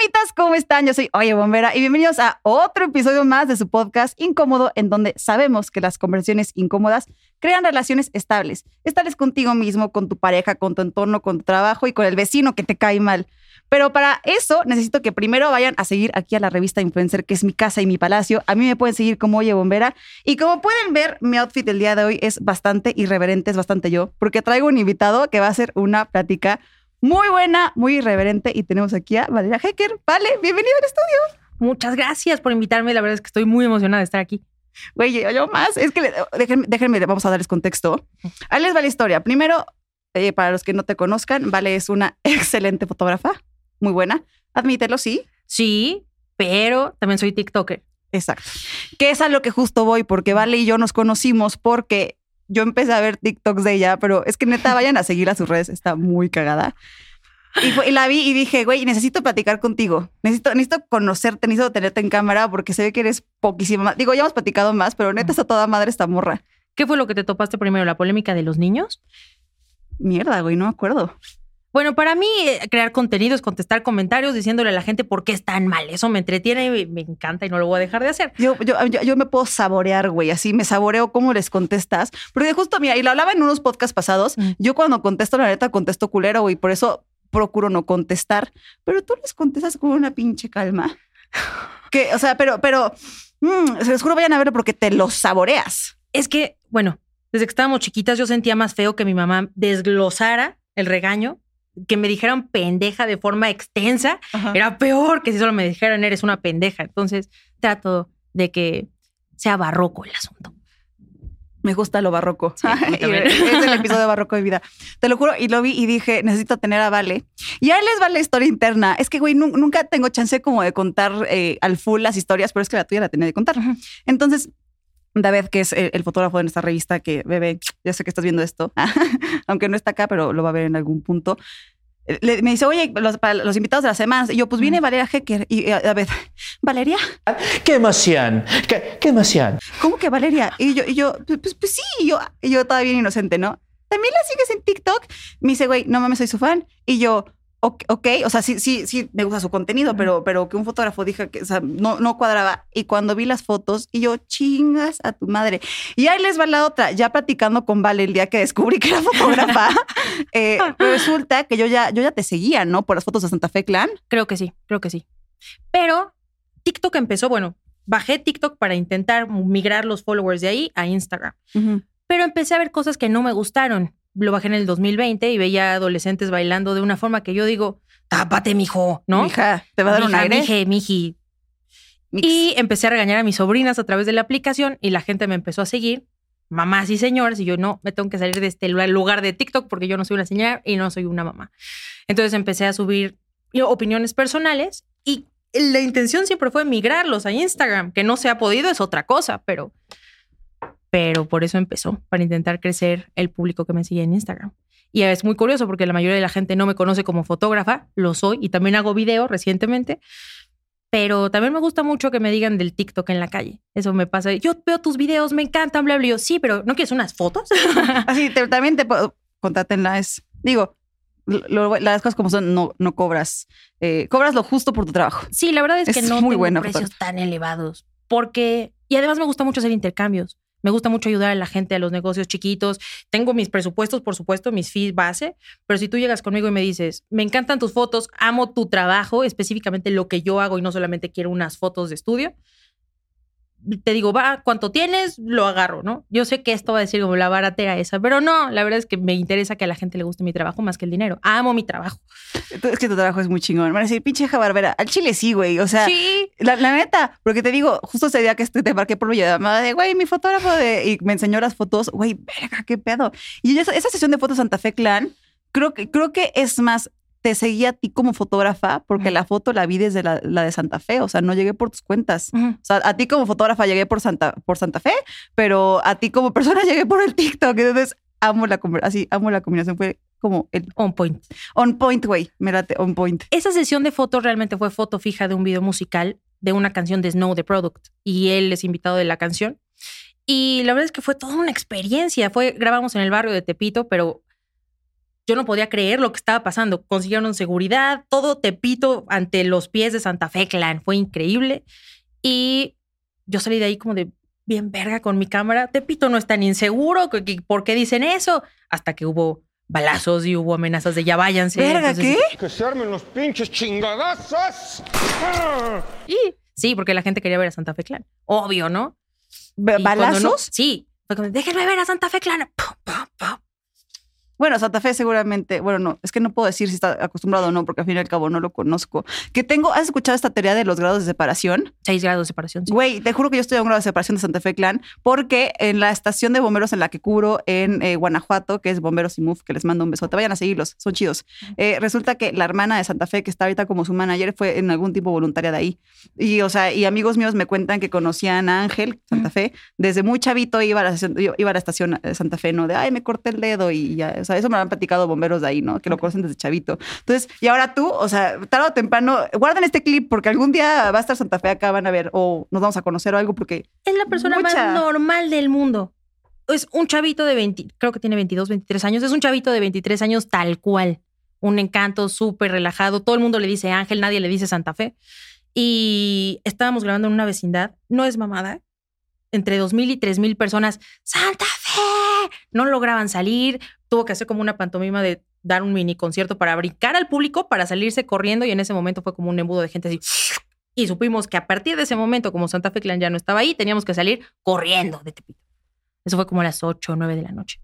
amitas, ¿cómo están? Yo soy Oye Bombera y bienvenidos a otro episodio más de su podcast Incómodo, en donde sabemos que las conversaciones incómodas crean relaciones estables. Estables contigo mismo, con tu pareja, con tu entorno, con tu trabajo y con el vecino que te cae mal. Pero para eso necesito que primero vayan a seguir aquí a la revista Influencer, que es mi casa y mi palacio. A mí me pueden seguir como Oye Bombera. Y como pueden ver, mi outfit del día de hoy es bastante irreverente, es bastante yo, porque traigo un invitado que va a hacer una plática muy buena, muy irreverente. Y tenemos aquí a Valeria Hecker. Vale, bienvenido al estudio. Muchas gracias por invitarme. La verdad es que estoy muy emocionada de estar aquí. Güey, yo más. Es que déjenme, déjenme, vamos a darles contexto. Ahí les va la historia. Primero, eh, para los que no te conozcan, Vale es una excelente fotógrafa, muy buena. Admítelo, sí. Sí, pero también soy TikToker. Exacto. Que es a lo que justo voy, porque Vale y yo nos conocimos porque yo empecé a ver TikToks de ella, pero es que neta vayan a seguir a sus redes, está muy cagada. Y, la vi y dije, güey, necesito platicar contigo. Necesito, necesito conocerte, necesito tenerte en cámara porque se ve que eres poquísima. Digo, ya hemos platicado más, pero neta está toda madre esta morra. ¿Qué fue lo que te topaste primero? ¿La polémica de los niños? Mierda, güey, no me acuerdo. Bueno, para mí eh, crear contenidos, contestar comentarios, diciéndole a la gente por qué es tan mal. Eso me entretiene y me encanta y no lo voy a dejar de hacer. Yo, yo, yo, me puedo saborear, güey, así me saboreo cómo les contestas. Pero justo, mira, y lo hablaba en unos podcasts pasados, mm. yo cuando contesto, la neta, contesto culero, güey, por eso procuro no contestar. Pero tú les contestas con una pinche calma. Que, o sea, pero, pero, mmm, se les juro, vayan a verlo porque te lo saboreas. Es que, bueno, desde que estábamos chiquitas yo sentía más feo que mi mamá desglosara el regaño que me dijeran pendeja de forma extensa era peor que si solo me dijeran eres una pendeja. Entonces trato de que sea barroco el asunto. Me gusta lo barroco. es el episodio barroco de vida. Te lo juro, y lo vi y dije, necesito tener a Vale. Y ahí les va la historia interna. Es que, güey, nunca tengo chance como de contar eh, al full las historias, pero es que la tuya la tenía de contar. Entonces, David, que es el, fotógrafo de nuestra revista, que bebé, ya sé que estás viendo esto, aunque no está acá, pero lo va a ver en algún punto. me dice, oye, los, para los invitados de la semana. Y yo, pues viene Valeria Hecker. Y a ver, ¿Valeria? ¿Qué emoción? ¿Qué, qué emoción? ¿Cómo que Valeria? Y yo, y yo pues, pues, pues sí, y yo, y yo todavía inocente, ¿no? ¿También la sigues en TikTok? Me dice, güey, no mames, soy su fan. Y yo, ok, o sea, sí, sí, sí, me gusta su contenido, pero, pero que un fotógrafo dijo que no, no cuadraba. Y cuando vi las fotos, y yo, chingas a tu madre. Y ahí les va la otra, ya platicando con Vale el día que descubrí que era fotógrafa, eh, resulta que yo ya, yo ya te seguía, ¿no? Por las fotos de Santa Fe Clan. Creo que sí, creo que sí. Pero TikTok empezó, bueno, bajé TikTok para intentar migrar los followers de ahí a Instagram. Pero empecé a ver cosas que no me gustaron lo bajé en el 2020 y veía adolescentes bailando de una forma que yo digo, tápate, mijo, ¿no? Mija, te va a dar un aire. Mije, miji. Y empecé a regañar a mis sobrinas a través de la aplicación y la gente me empezó a seguir, mamás y señores, y yo no, me tengo que salir de este lugar de TikTok porque yo no soy una señora y no soy una mamá. Entonces empecé a subir opiniones personales y la intención siempre fue migrarlos a Instagram, que no se ha podido, es otra cosa, pero pero por eso empezó, para intentar crecer el público que me sigue en Instagram. Y es muy curioso porque la mayoría de la gente no me conoce como fotógrafa, lo soy y también hago video recientemente, pero también me gusta mucho que me digan del TikTok en la calle. Eso me pasa. Yo veo tus videos, me encantan, bla, bla. yo, sí, pero ¿no quieres unas fotos? Así, también te puedo, contátenla. Es, digo, las cosas como son, no, no cobras. Eh, cobras lo justo por tu trabajo. Sí, la verdad es, que no muy tengo precios tan elevados. Porque, y además me gusta mucho hacer intercambios. Me gusta mucho ayudar a la gente, a los negocios chiquitos. Tengo mis presupuestos, por supuesto, mis fees base, pero si tú llegas conmigo y me dices, me encantan tus fotos, amo tu trabajo, específicamente lo que yo hago y no solamente quiero unas fotos de estudio, te digo, va, ¿cuánto tienes? Lo agarro, ¿no? Yo sé que esto va a decir como la baratera esa, pero no, la verdad es que me interesa que a la gente le guste mi trabajo más que el dinero. Amo mi trabajo. Es que tu trabajo es muy chingón. Van a decir, pinche barbera. Al chile sí, güey. O sea, sí. la, neta, porque te digo, justo ese día que te marqué por mi llamada de, güey, mi fotógrafo de, y me enseñó las fotos, güey, verga, qué pedo. Y esa, esa sesión de fotos Santa Fe Clan, creo que, creo que es más te seguí a ti como fotógrafa porque la foto la vi desde la, de Santa Fe, o sea, no llegué por tus cuentas. O sea, a ti como fotógrafa llegué por Santa, por Santa Fe, pero a ti como persona llegué por el TikTok. Entonces, amo la, así, amo la combinación. Fue como el... On point. On point, güey. Mírate, on point. Esa sesión de fotos realmente fue foto fija de un video musical de una canción de Snow, The Product. Y él es invitado de la canción. Y la verdad es que fue toda una experiencia. Fue, grabamos en el barrio de Tepito, pero yo no podía creer lo que estaba pasando. Consiguieron seguridad, todo Tepito ante los pies de Santa Fe Clan. Fue increíble. Y yo salí de ahí como de bien verga con mi cámara. Tepito no es tan inseguro. ¿Por qué dicen eso? Hasta que hubo balazos y hubo amenazas de ya váyanse. ¿Verga qué? Que se armen los pinches chingadazos. Y sí, porque la gente quería ver a Santa Fe Clan. Obvio, ¿no? ¿Balazos? sí. Fue como, déjenme ver a Santa Fe Clan. Pum, pum, pum. Bueno, Santa Fe seguramente, bueno, no, es que no puedo decir si está acostumbrado o no, porque al fin y al cabo no lo conozco. Que tengo, ¿has escuchado esta teoría de los grados de separación? Seis grados de separación. sí. Güey, te juro que yo estoy a un grado de separación de Santa Fe Clan, porque en la estación de bomberos en la que cubro en eh, Guanajuato, que es Bomberos y Move, que les mando un besote, vayan a seguirlos, son chidos. Eh, resulta que la hermana de Santa Fe, que está ahorita como su manager, fue en algún tiempo voluntaria de ahí. Y, o sea, y amigos míos me cuentan que conocían a Ángel, Santa Fe, desde muy chavito iba a la, estación- iba a la estación eh, Santa Fe, ¿no? De, ay, me corté el dedo y ya, sea, eso me lo han platicado bomberos de ahí, ¿no? Que lo conocen desde chavito. Entonces, y ahora tú, o sea, tarde o temprano, guarden este clip porque algún día va a estar Santa Fe acá, van a ver, o nos vamos a conocer o algo, porque Es la persona Mucha. más normal del mundo. Es un chavito de 20, creo que tiene 22, 23 años. Es un chavito de 23 años tal cual. Un encanto súper relajado. Todo el mundo le dice Ángel, nadie le dice Santa Fe. Y estábamos grabando en una vecindad. No es mamada. Entre 2.000 y 3.000 personas. ¡Santa Fe! No lograban salir. Tuvo que hacer como una pantomima de dar un mini concierto para brincar al público, para salirse corriendo. Y en ese momento fue como un embudo de gente así. Y supimos que a partir de ese momento, como Santa Fe Clan ya no estaba ahí, teníamos que salir corriendo de Tepito. Eso fue como a las 8 o 9 de la noche.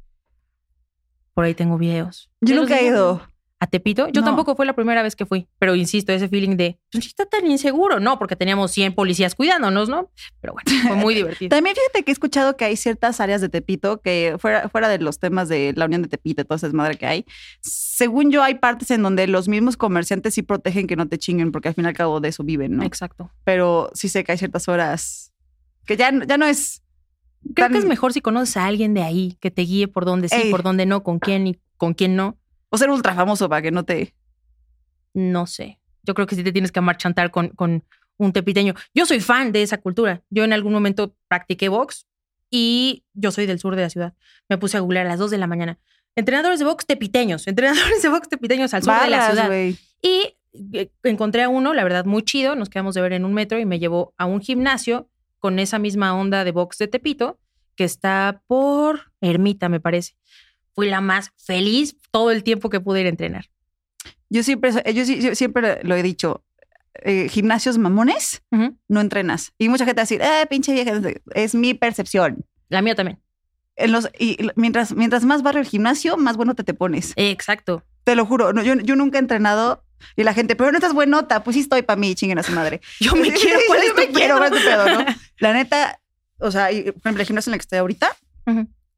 Por ahí tengo videos. yo ¿Ya nunca he ido. ¿A Tepito? Yo No. tampoco fue la primera vez que fui, pero insisto, ese feeling de, pues, está tan inseguro, no, porque teníamos 100 policías cuidándonos, ¿no? Pero bueno, fue muy divertido. También fíjate que he escuchado que hay ciertas áreas de Tepito que fuera, fuera de los temas de la Unión de Tepito y toda esa desmadre que hay, según yo hay partes en donde los mismos comerciantes sí protegen que no te chinguen porque al fin y al cabo de eso viven, ¿no? Exacto. Pero sí sé que hay ciertas horas que ya, ya no es... Creo tan- que es mejor si conoces a alguien de ahí que te guíe por dónde sí, Ey. por dónde no, con quién y con quién no. O ser ultra famoso para que no te... No sé. Yo creo que sí te tienes que marchantar con, con un tepiteño. Yo soy fan de esa cultura. Yo en algún momento practiqué box y yo soy del sur de la ciudad. Me puse a googlear a las 2 de la mañana. Entrenadores de box tepiteños, entrenadores de box tepiteños al sur de la ciudad. Y eh, encontré a uno, la verdad, muy chido. Nos quedamos de ver en un metro y me llevó a un gimnasio con esa misma onda de box de Tepito, que está por Ermita, me parece. Fui la más feliz todo el tiempo que pude ir a entrenar. Yo siempre, yo sí- yo siempre lo he dicho, eh, gimnasios mamones, no entrenas. Y mucha gente va a decir, eh, pinche vieja, es mi percepción. La mía también. En los, y mientras, mientras más barrio el gimnasio, más bueno te te pones. Eh, Exacto. Te lo juro, no, yo, yo nunca he entrenado y la gente, pero no estás buenota, pues sí estoy para mí, chinguen a su madre. Yo me quiero, ¿cuál es Yo me quiero, no? La neta, o sea, y, por ejemplo, el gimnasio en el que estoy ahorita.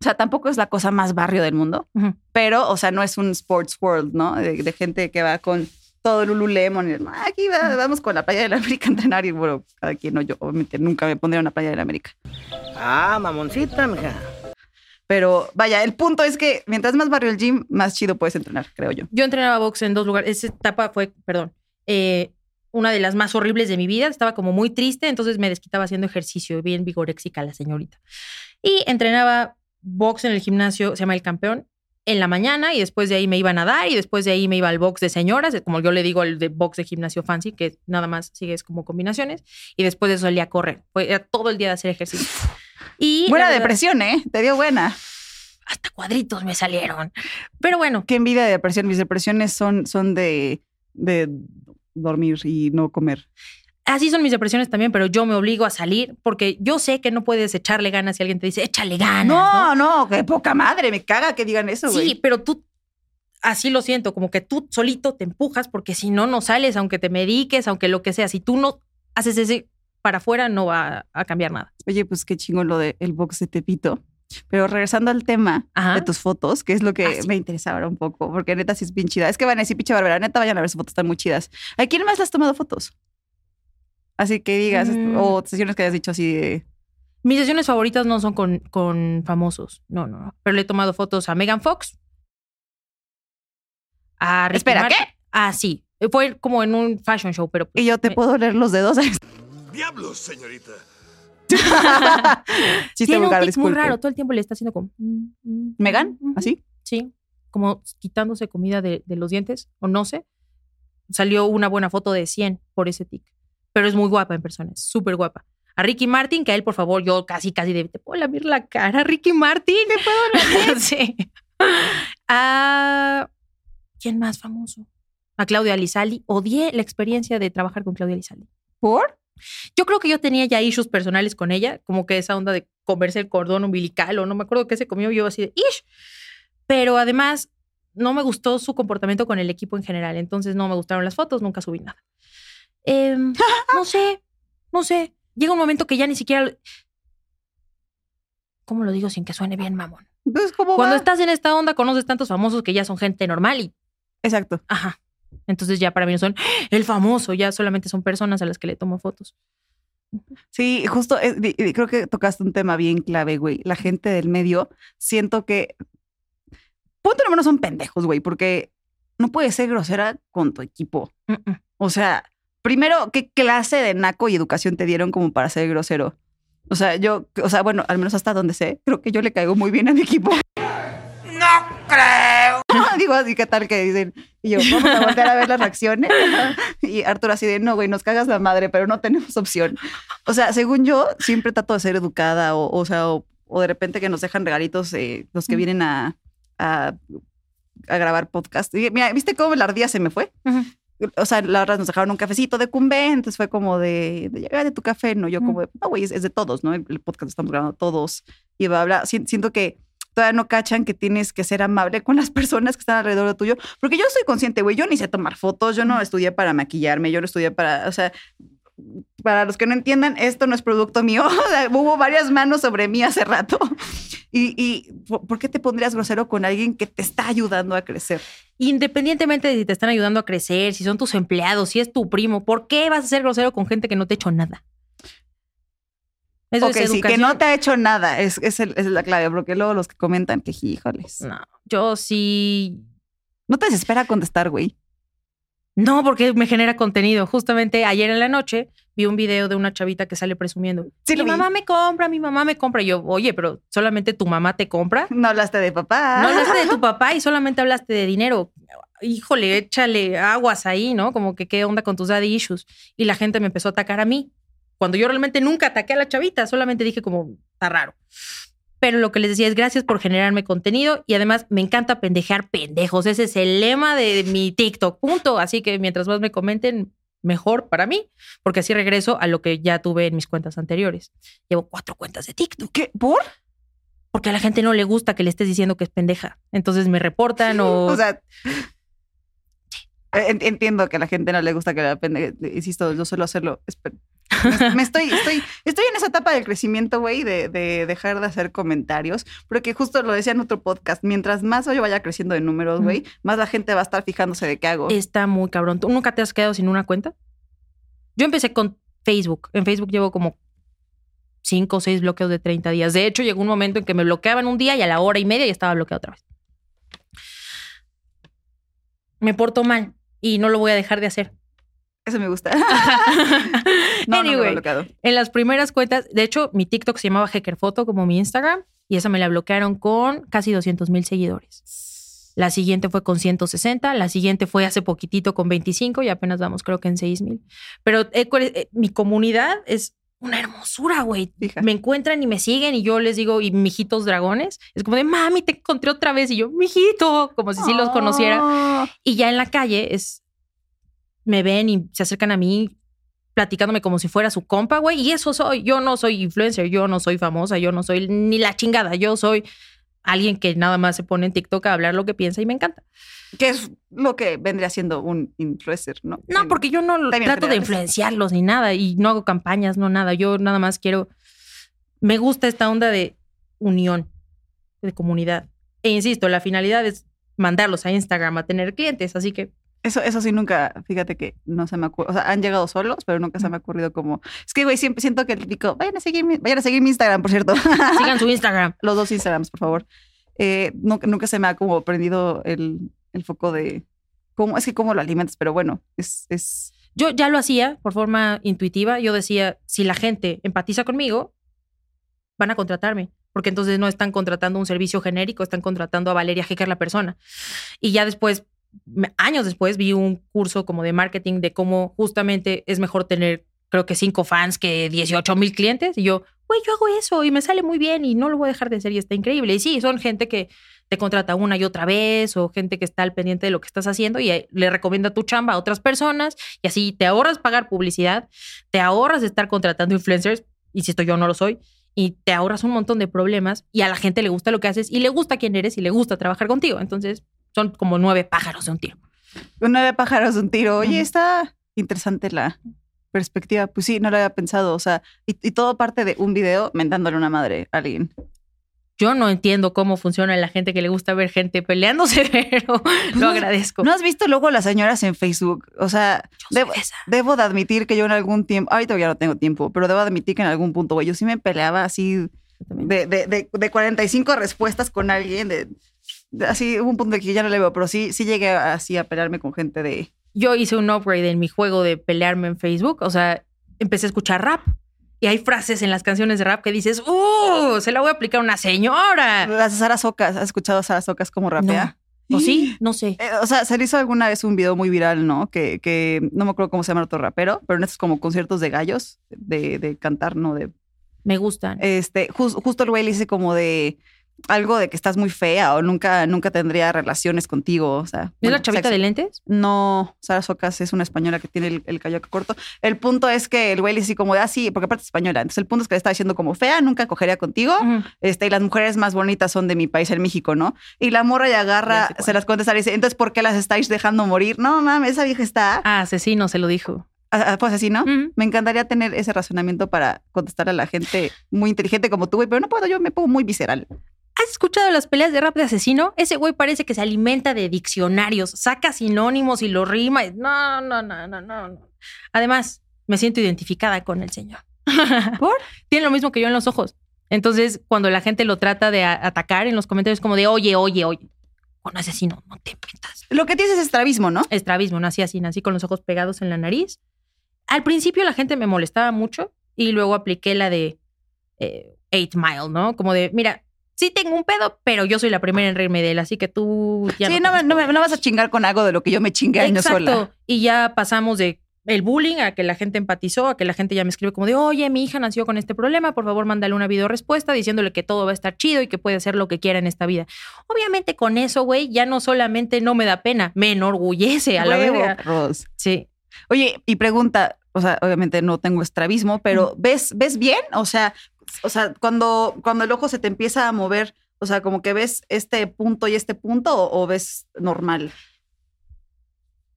O sea, tampoco es la cosa más barrio del mundo, pero, o sea, no es un sports world, ¿no? De, de gente que va con todo el Lululemon y "Ah, aquí va- vamos con la playa de la América a entrenar y bueno, cada quien no, yo obviamente nunca me pondría en la playa de la América. Ah, mamoncita, mija. Pero vaya, el punto es que mientras más barrio el gym, más chido puedes entrenar, creo yo. Yo entrenaba box en dos lugares. Esa etapa fue, perdón, eh, una de las más horribles de mi vida. Estaba como muy triste, entonces me desquitaba haciendo ejercicio, bien vigoréxica la señorita. Y entrenaba box en el gimnasio, se llama El Campeón, en la mañana y después de ahí me iba a nadar y después de ahí me iba al box de señoras, como yo le digo al de box de gimnasio fancy, que nada más sigues como combinaciones. Y después de eso salía a correr. Fue, era todo el día de hacer ejercicio. Y Buena verdad, depresión, ¿eh? Te dio buena. Hasta cuadritos me salieron. Pero bueno, Qué envidia de depresión. Mis depresiones son, son de, de dormir y no comer. Así son mis depresiones también, pero yo me obligo a salir porque yo sé que no puedes echarle ganas si alguien te dice, échale ganas. No, no, qué poca madre. Me caga que digan eso, güey. Sí, pero tú así lo siento, como que tú solito te empujas porque si no, no sales, aunque te mediques, aunque lo que sea. Si tú no haces ese para afuera, no va a cambiar nada. Oye, pues qué chingón lo del box de Tepito. Pero regresando al tema Ajá. de tus fotos, que es lo que Ah, sí. me interesa ahora un poco, porque neta sí es bien chida. Es que van a decir, pinche Bárbara, neta vayan a ver sus fotos, están muy chidas. ¿A quién más le has tomado fotos? Así que digas, Mm. o sesiones que hayas dicho así de... Mis sesiones favoritas no son con, con famosos, no, no, no. Pero le he tomado fotos a Megan Fox. A Ricky Espera, Martin. ¿qué? Ah, sí. Fue como en un fashion show, pero... Y yo te me- puedo leer los dedos. Diablos, señorita. Chiste Tiene un tic muy raro. Todo el tiempo le está haciendo como... mm, mm, ¿Megan? ¿Así? Sí. como quitándose comida de, de los dientes, o no sé. Salió una buena foto de 100 por ese tic. Pero es muy guapa en persona, es súper guapa. A Ricky Martin, que a él, por favor, yo casi, casi de, te puedo lamer la cara, Ricky Martin. ¿Te puedo lamer? sí. A, ¿Quién más famoso? A Claudia Lizaldi. Odié la experiencia de trabajar con Claudia Lizaldi. ¿Por? Yo creo que yo tenía ya issues personales con ella, como que esa onda de comerse el cordón umbilical o no me acuerdo qué se comió yo así de ish. Pero además no me gustó su comportamiento con el equipo en general, entonces no me gustaron las fotos, nunca subí nada. Em, no sé, no sé. Llega un momento que ya ni siquiera... ¿Cómo lo digo sin que suene bien, mamón? Entonces, ¿cómo Cuando va? estás en esta onda conoces tantos famosos que ya son gente normal y Exacto. Ajá. Entonces ya para mí no son el famoso, ya solamente son personas a las que le tomo fotos. Sí, justo eh, di- di- creo que tocaste un tema bien clave, güey. La gente del medio, siento que. Punto número son pendejos, güey, porque no puedes ser grosera con tu equipo. O sea, primero, ¿qué clase de naco y educación te dieron como para ser grosero? O sea, yo, o sea, bueno, al menos hasta donde sé, creo que yo le caigo muy bien a mi equipo. ¡No creo! Digo así, ¿qué tal que dicen? Y yo, vamos a volver a ver las reacciones. Y Arturo así de, no, güey, nos cagas la madre, pero no tenemos opción. O sea, según yo, siempre trato de ser educada o, o sea, o, o de repente que nos dejan regalitos eh, los que vienen a, a, a grabar podcast. Y mira, ¿viste cómo la ardía se me fue? Ujú. O sea, la verdad nos dejaron un cafecito de cumbe, entonces fue como de, de llegar de tu café, no, yo como de, no, güey, es, es de todos, ¿no? El, el podcast lo estamos grabando todos y bla, bla. Si- Siento que todavía no cachan que tienes que ser amable con las personas que están alrededor de tuyo, porque yo soy consciente, güey, yo ni sé tomar fotos, yo no estudié para maquillarme, yo no estudié para, o sea, para los que no entiendan, esto no es producto mío, hubo varias manos sobre mí hace rato. Y, y ¿por qué te pondrías grosero con alguien que te está ayudando a crecer? Independientemente de si te están ayudando a crecer, si son tus empleados, si es tu primo, ¿por qué vas a ser grosero con gente que no te ha hecho nada? Eso ok, es sí, que no te ha hecho nada, es, es, el- es la clave, porque luego los que comentan que, híjoles, No, yo sí. no te desespera contestar, güey. No, porque me genera contenido. Justamente ayer en la noche vi un video de una chavita que sale presumiendo. Sí, mi mamá me compra, mi mamá me compra. Y yo, oye, pero solamente tu mamá te compra. No hablaste de papá. No hablaste de tu papá y solamente hablaste de dinero. Híjole, échale aguas ahí, ¿no? Como que qué onda con tus daddy issues. Y la gente me empezó a atacar a mí. Cuando yo realmente nunca ataqué a la chavita, solamente dije como, está raro. Pero lo que les decía es gracias por generarme contenido y además me encanta pendejear pendejos. Ese es el lema de mi TikTok, punto. Así que mientras más me comenten, mejor para mí, porque así regreso a lo que ya tuve en mis cuentas anteriores. Llevo cuatro cuentas de TikTok ¿Qué? ¿Por? porque a la gente no le gusta que le estés diciendo que es pendeja. Entonces me reportan o... O sea, en- entiendo que a la gente no le gusta que la pende. Insisto, yo suelo hacerlo. Me, me estoy, estoy, estoy en esa etapa del crecimiento, güey, de, de dejar de hacer comentarios, porque justo lo decía en otro podcast, mientras más yo vaya creciendo de números, güey, más la gente va a estar fijándose de qué hago. Está muy cabrón. ¿Tú nunca te has quedado sin una cuenta? Yo empecé con Facebook. En Facebook llevo como cinco o seis bloqueos de 30 días. De hecho, llegó un momento en que me bloqueaban un día y a la hora y media ya estaba bloqueado otra vez. Me porto mal y no lo voy a dejar de hacer. Eso me gusta. no, no me lo he Anyway, bloqueado. En las primeras cuentas, de hecho, mi TikTok se llamaba Hacker Photo como mi Instagram y esa me la bloquearon con casi 200 mil seguidores. La siguiente fue con 160, la siguiente fue hace poquitito con 25 y apenas vamos creo que en 6 mil. Pero eh, eh, mi comunidad es una hermosura, güey. Me encuentran y me siguen y yo les digo, y mijitos dragones, es como de, mami, te encontré otra vez y yo, mijito, como si sí los conociera. Oh. Y ya en la calle es. Me ven y se acercan a mí platicándome como si fuera su compa, güey. Y eso soy. Yo no soy influencer, yo no soy famosa, yo no soy ni la chingada. Yo soy alguien que nada más se pone en TikTok a hablar lo que piensa y me encanta. Que es lo que vendría siendo un influencer, ¿no? No, porque yo no trato de influenciarlos ni nada y no hago campañas, no nada. Yo nada más quiero. Me gusta esta onda de unión, de comunidad. E insisto, la finalidad es mandarlos a Instagram a tener clientes, así que Eso, eso sí, nunca, fíjate que no se me ocurre. O sea, han llegado solos, pero nunca se me ha ocurrido como. Es que, güey, siempre siento que el típico, vayan a seguir mi, vayan a seguir mi Instagram, por cierto. sigan su Instagram. Los dos Instagrams, por favor. Eh, nunca, nunca se me ha como prendido el, el foco de cómo, es que cómo lo alimentas, pero bueno, es, es Yo ya lo hacía por forma intuitiva. Yo decía, si la gente empatiza conmigo, van a contratarme. porque entonces no están contratando un servicio genérico, están contratando a Valeria Hecker, la persona. Y ya después, años después, vi un curso como de marketing de cómo justamente es mejor tener, creo que cinco fans que 18 mil clientes. Y yo, güey, yo hago eso y me sale muy bien y no lo voy a dejar de hacer y está increíble. Y sí, son gente que te contrata una y otra vez o gente que está al pendiente de lo que estás haciendo y eh, le recomienda tu chamba a otras personas y así te ahorras pagar publicidad, te ahorras estar contratando influencers, insisto, yo no lo soy, y te ahorras un montón de problemas y a la gente le gusta lo que haces y le gusta quién eres y le gusta trabajar contigo. Entonces son como nueve pájaros de un tiro. De pájaros de un tiro. Oye, está interesante la perspectiva. Pues sí, no lo había pensado. O sea, y, y todo parte de un video mentándole una madre a alguien. Yo no entiendo cómo funciona la gente que le gusta ver gente peleándose, pero lo agradezco. ¿No has visto luego las señoras en Facebook? O sea, debo, de esa. debo de admitir que yo en algún tiempo, ahorita ya no tengo tiempo, pero debo admitir que en algún punto, güey, yo sí me peleaba así de, de, de, de 45 respuestas con alguien, de- así hubo un punto de que ya no le veo, pero sí, sí llegué así a pelearme con gente de... yo hice un upgrade en mi juego de pelearme en Facebook. O sea, empecé a escuchar rap. Y hay frases en las canciones de rap que dices, ¡Uh! Se la voy a aplicar a una señora. Las de Sara Socas, ¿has escuchado a Sara Socas como rapea? ¿O sí? No sé. Eh, o sea, se le hizo alguna vez un video muy viral, ¿no? Que, que no me acuerdo cómo se llama el otro rapero, pero en estos como conciertos de gallos, de, de cantar, ¿no? De, Me gustan. este, jus- justo el güey le dice como de algo de que estás muy fea o nunca, nunca tendría relaciones contigo. O sea, ¿Es bueno, la chavita sexo. de lentes? No, Sara Socas es una española que tiene el, el corto. El punto es que el güey le dice como de así, porque aparte es española. Entonces el punto es que le está diciendo como fea, nunca cogería contigo. Este, y las mujeres más bonitas son de mi país, el México, ¿no? Y la morra ya agarra, se las contesta y dice, entonces, ¿por qué las estáis dejando morir? No, mames, esa vieja está. Ah, asesino se lo dijo. Ah, ah, Pues así, ¿no? Me encantaría tener ese razonamiento para contestar a la gente muy inteligente como tú, güey, pero no puedo, yo me pongo muy visceral. ¿Has escuchado las peleas de rap de asesino? Ese güey parece que se alimenta de diccionarios, saca sinónimos y lo rima. No, no, no, no, no. no. Además, me siento identificada con el señor. ¿Por? Tiene lo mismo que yo en los ojos. Entonces, cuando la gente lo trata de atacar en los comentarios, como de, oye, oye, oye, con asesino, no te metas. Lo que tienes es estrabismo, ¿no? Estrabismo, nací así, nací con los ojos pegados en la nariz. Al principio la gente me molestaba mucho y luego apliqué la de eh, Eight Mile, ¿no? Como de, mira, sí tengo un pedo, pero yo soy la primera en reírme de él, así que tú ya sí, no, no, me- tengas no, me- problema". no vas a chingar con algo de lo que yo me chingué años Exacto. sola. Y ya pasamos de el bullying a que la gente empatizó, a que la gente ya me escribe como de, oye, mi hija nació con este problema, por favor, mándale una video respuesta diciéndole que todo va a estar chido y que puede hacer lo que quiera en esta vida. Obviamente con eso, güey, ya no solamente no me da pena, me enorgullece a la verga. Sí. Oye, y pregunta, o sea, obviamente no tengo estrabismo, pero ¿ves, ves bien? O sea, o sea, cuando, cuando el ojo se te empieza a mover, o sea, como que ves este punto y este punto o, o ves normal.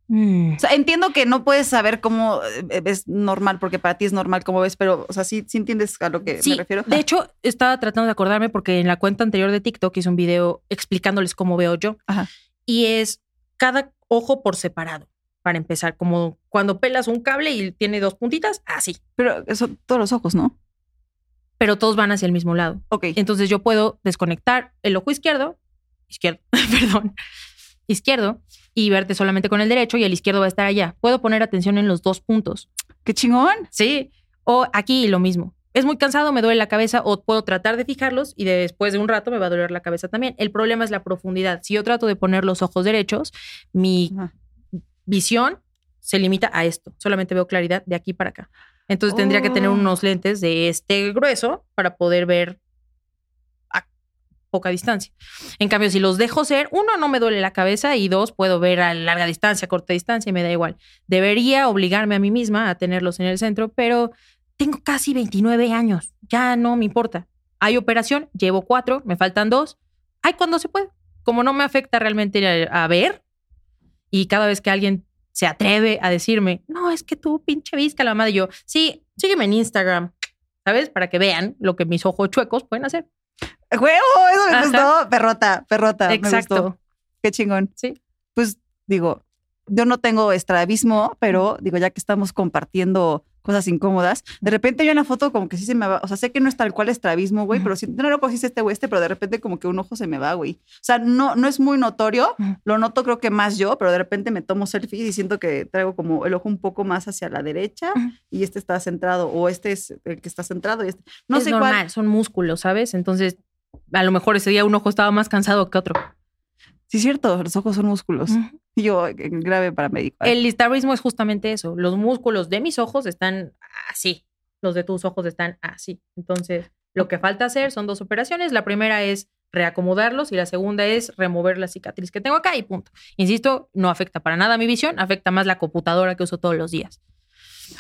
Mm. O sea, entiendo que no puedes saber cómo eh, ves normal, porque para ti es normal cómo ves, pero, o sea, sí, sí entiendes a lo que Sí, me refiero. de hecho, estaba tratando de acordarme porque en la cuenta anterior de TikTok hice un video explicándoles cómo veo yo. Ajá. Y es cada ojo por separado, para empezar, como cuando pelas un cable y tiene dos puntitas, así. Pero eso, todos los ojos, ¿no? Pero todos van hacia el mismo lado. Ok. Entonces yo puedo desconectar el ojo izquierdo, izquierdo, perdón, izquierdo, y verte solamente con el derecho y el izquierdo va a estar allá. Puedo poner atención en los dos puntos. Qué chingón. Sí. O aquí lo mismo. Es muy cansado, me duele la cabeza o puedo tratar de fijarlos y después de un rato me va a doler la cabeza también. El problema es la profundidad. Si yo trato de poner los ojos derechos, mi Ajá. visión se limita a esto. Solamente veo claridad de aquí para acá. Entonces tendría que tener Oh. unos lentes de este grueso para poder ver a poca distancia. En cambio, si los dejo ser, uno, no me duele la cabeza y dos, puedo ver a larga distancia, a corta distancia y me da igual. Debería obligarme a mí misma a tenerlos en el centro, pero tengo casi 29 años. Ya no me importa. Hay operación, llevo cuatro, me faltan dos. Hay cuando se puede. Como no me afecta realmente a, a ver, y cada vez que alguien se atreve a decirme, no, es que tú, pinche visca, la madre, y yo, sí, sígueme en Instagram, ¿sabes? Para que vean lo que mis ojos chuecos pueden hacer. ¡Huevo! Eso me Ajá. gustó. Perrota, perrota. me gustó. Exacto. Qué chingón. Sí. Pues digo, yo no tengo estrabismo, pero digo, ya que estamos compartiendo cosas incómodas, de repente yo en la foto como que sí se me va, o sea, sé que no es tal cual estrabismo, güey, pero si no lo cogiste este güey, este, pero de repente como que un ojo se me va, güey. O sea, no, no es muy notorio, lo noto creo que más yo, pero de repente me tomo selfies y siento que traigo como el ojo un poco más hacia la derecha y este está centrado, o este es el que está centrado y este, no es sé normal, cuál. son músculos, ¿sabes? Entonces, a lo mejor ese día un ojo estaba más cansado que otro. Sí, es cierto, los ojos son músculos. Y yo, eh, grave para médico. El estrabismo es justamente eso. Los músculos de mis ojos están así. Los de tus ojos están así. Entonces, lo que falta hacer son dos operaciones. La primera es reacomodarlos y la segunda es remover la cicatriz que tengo acá y punto. Insisto, no afecta para nada mi visión, afecta más la computadora que uso todos los días.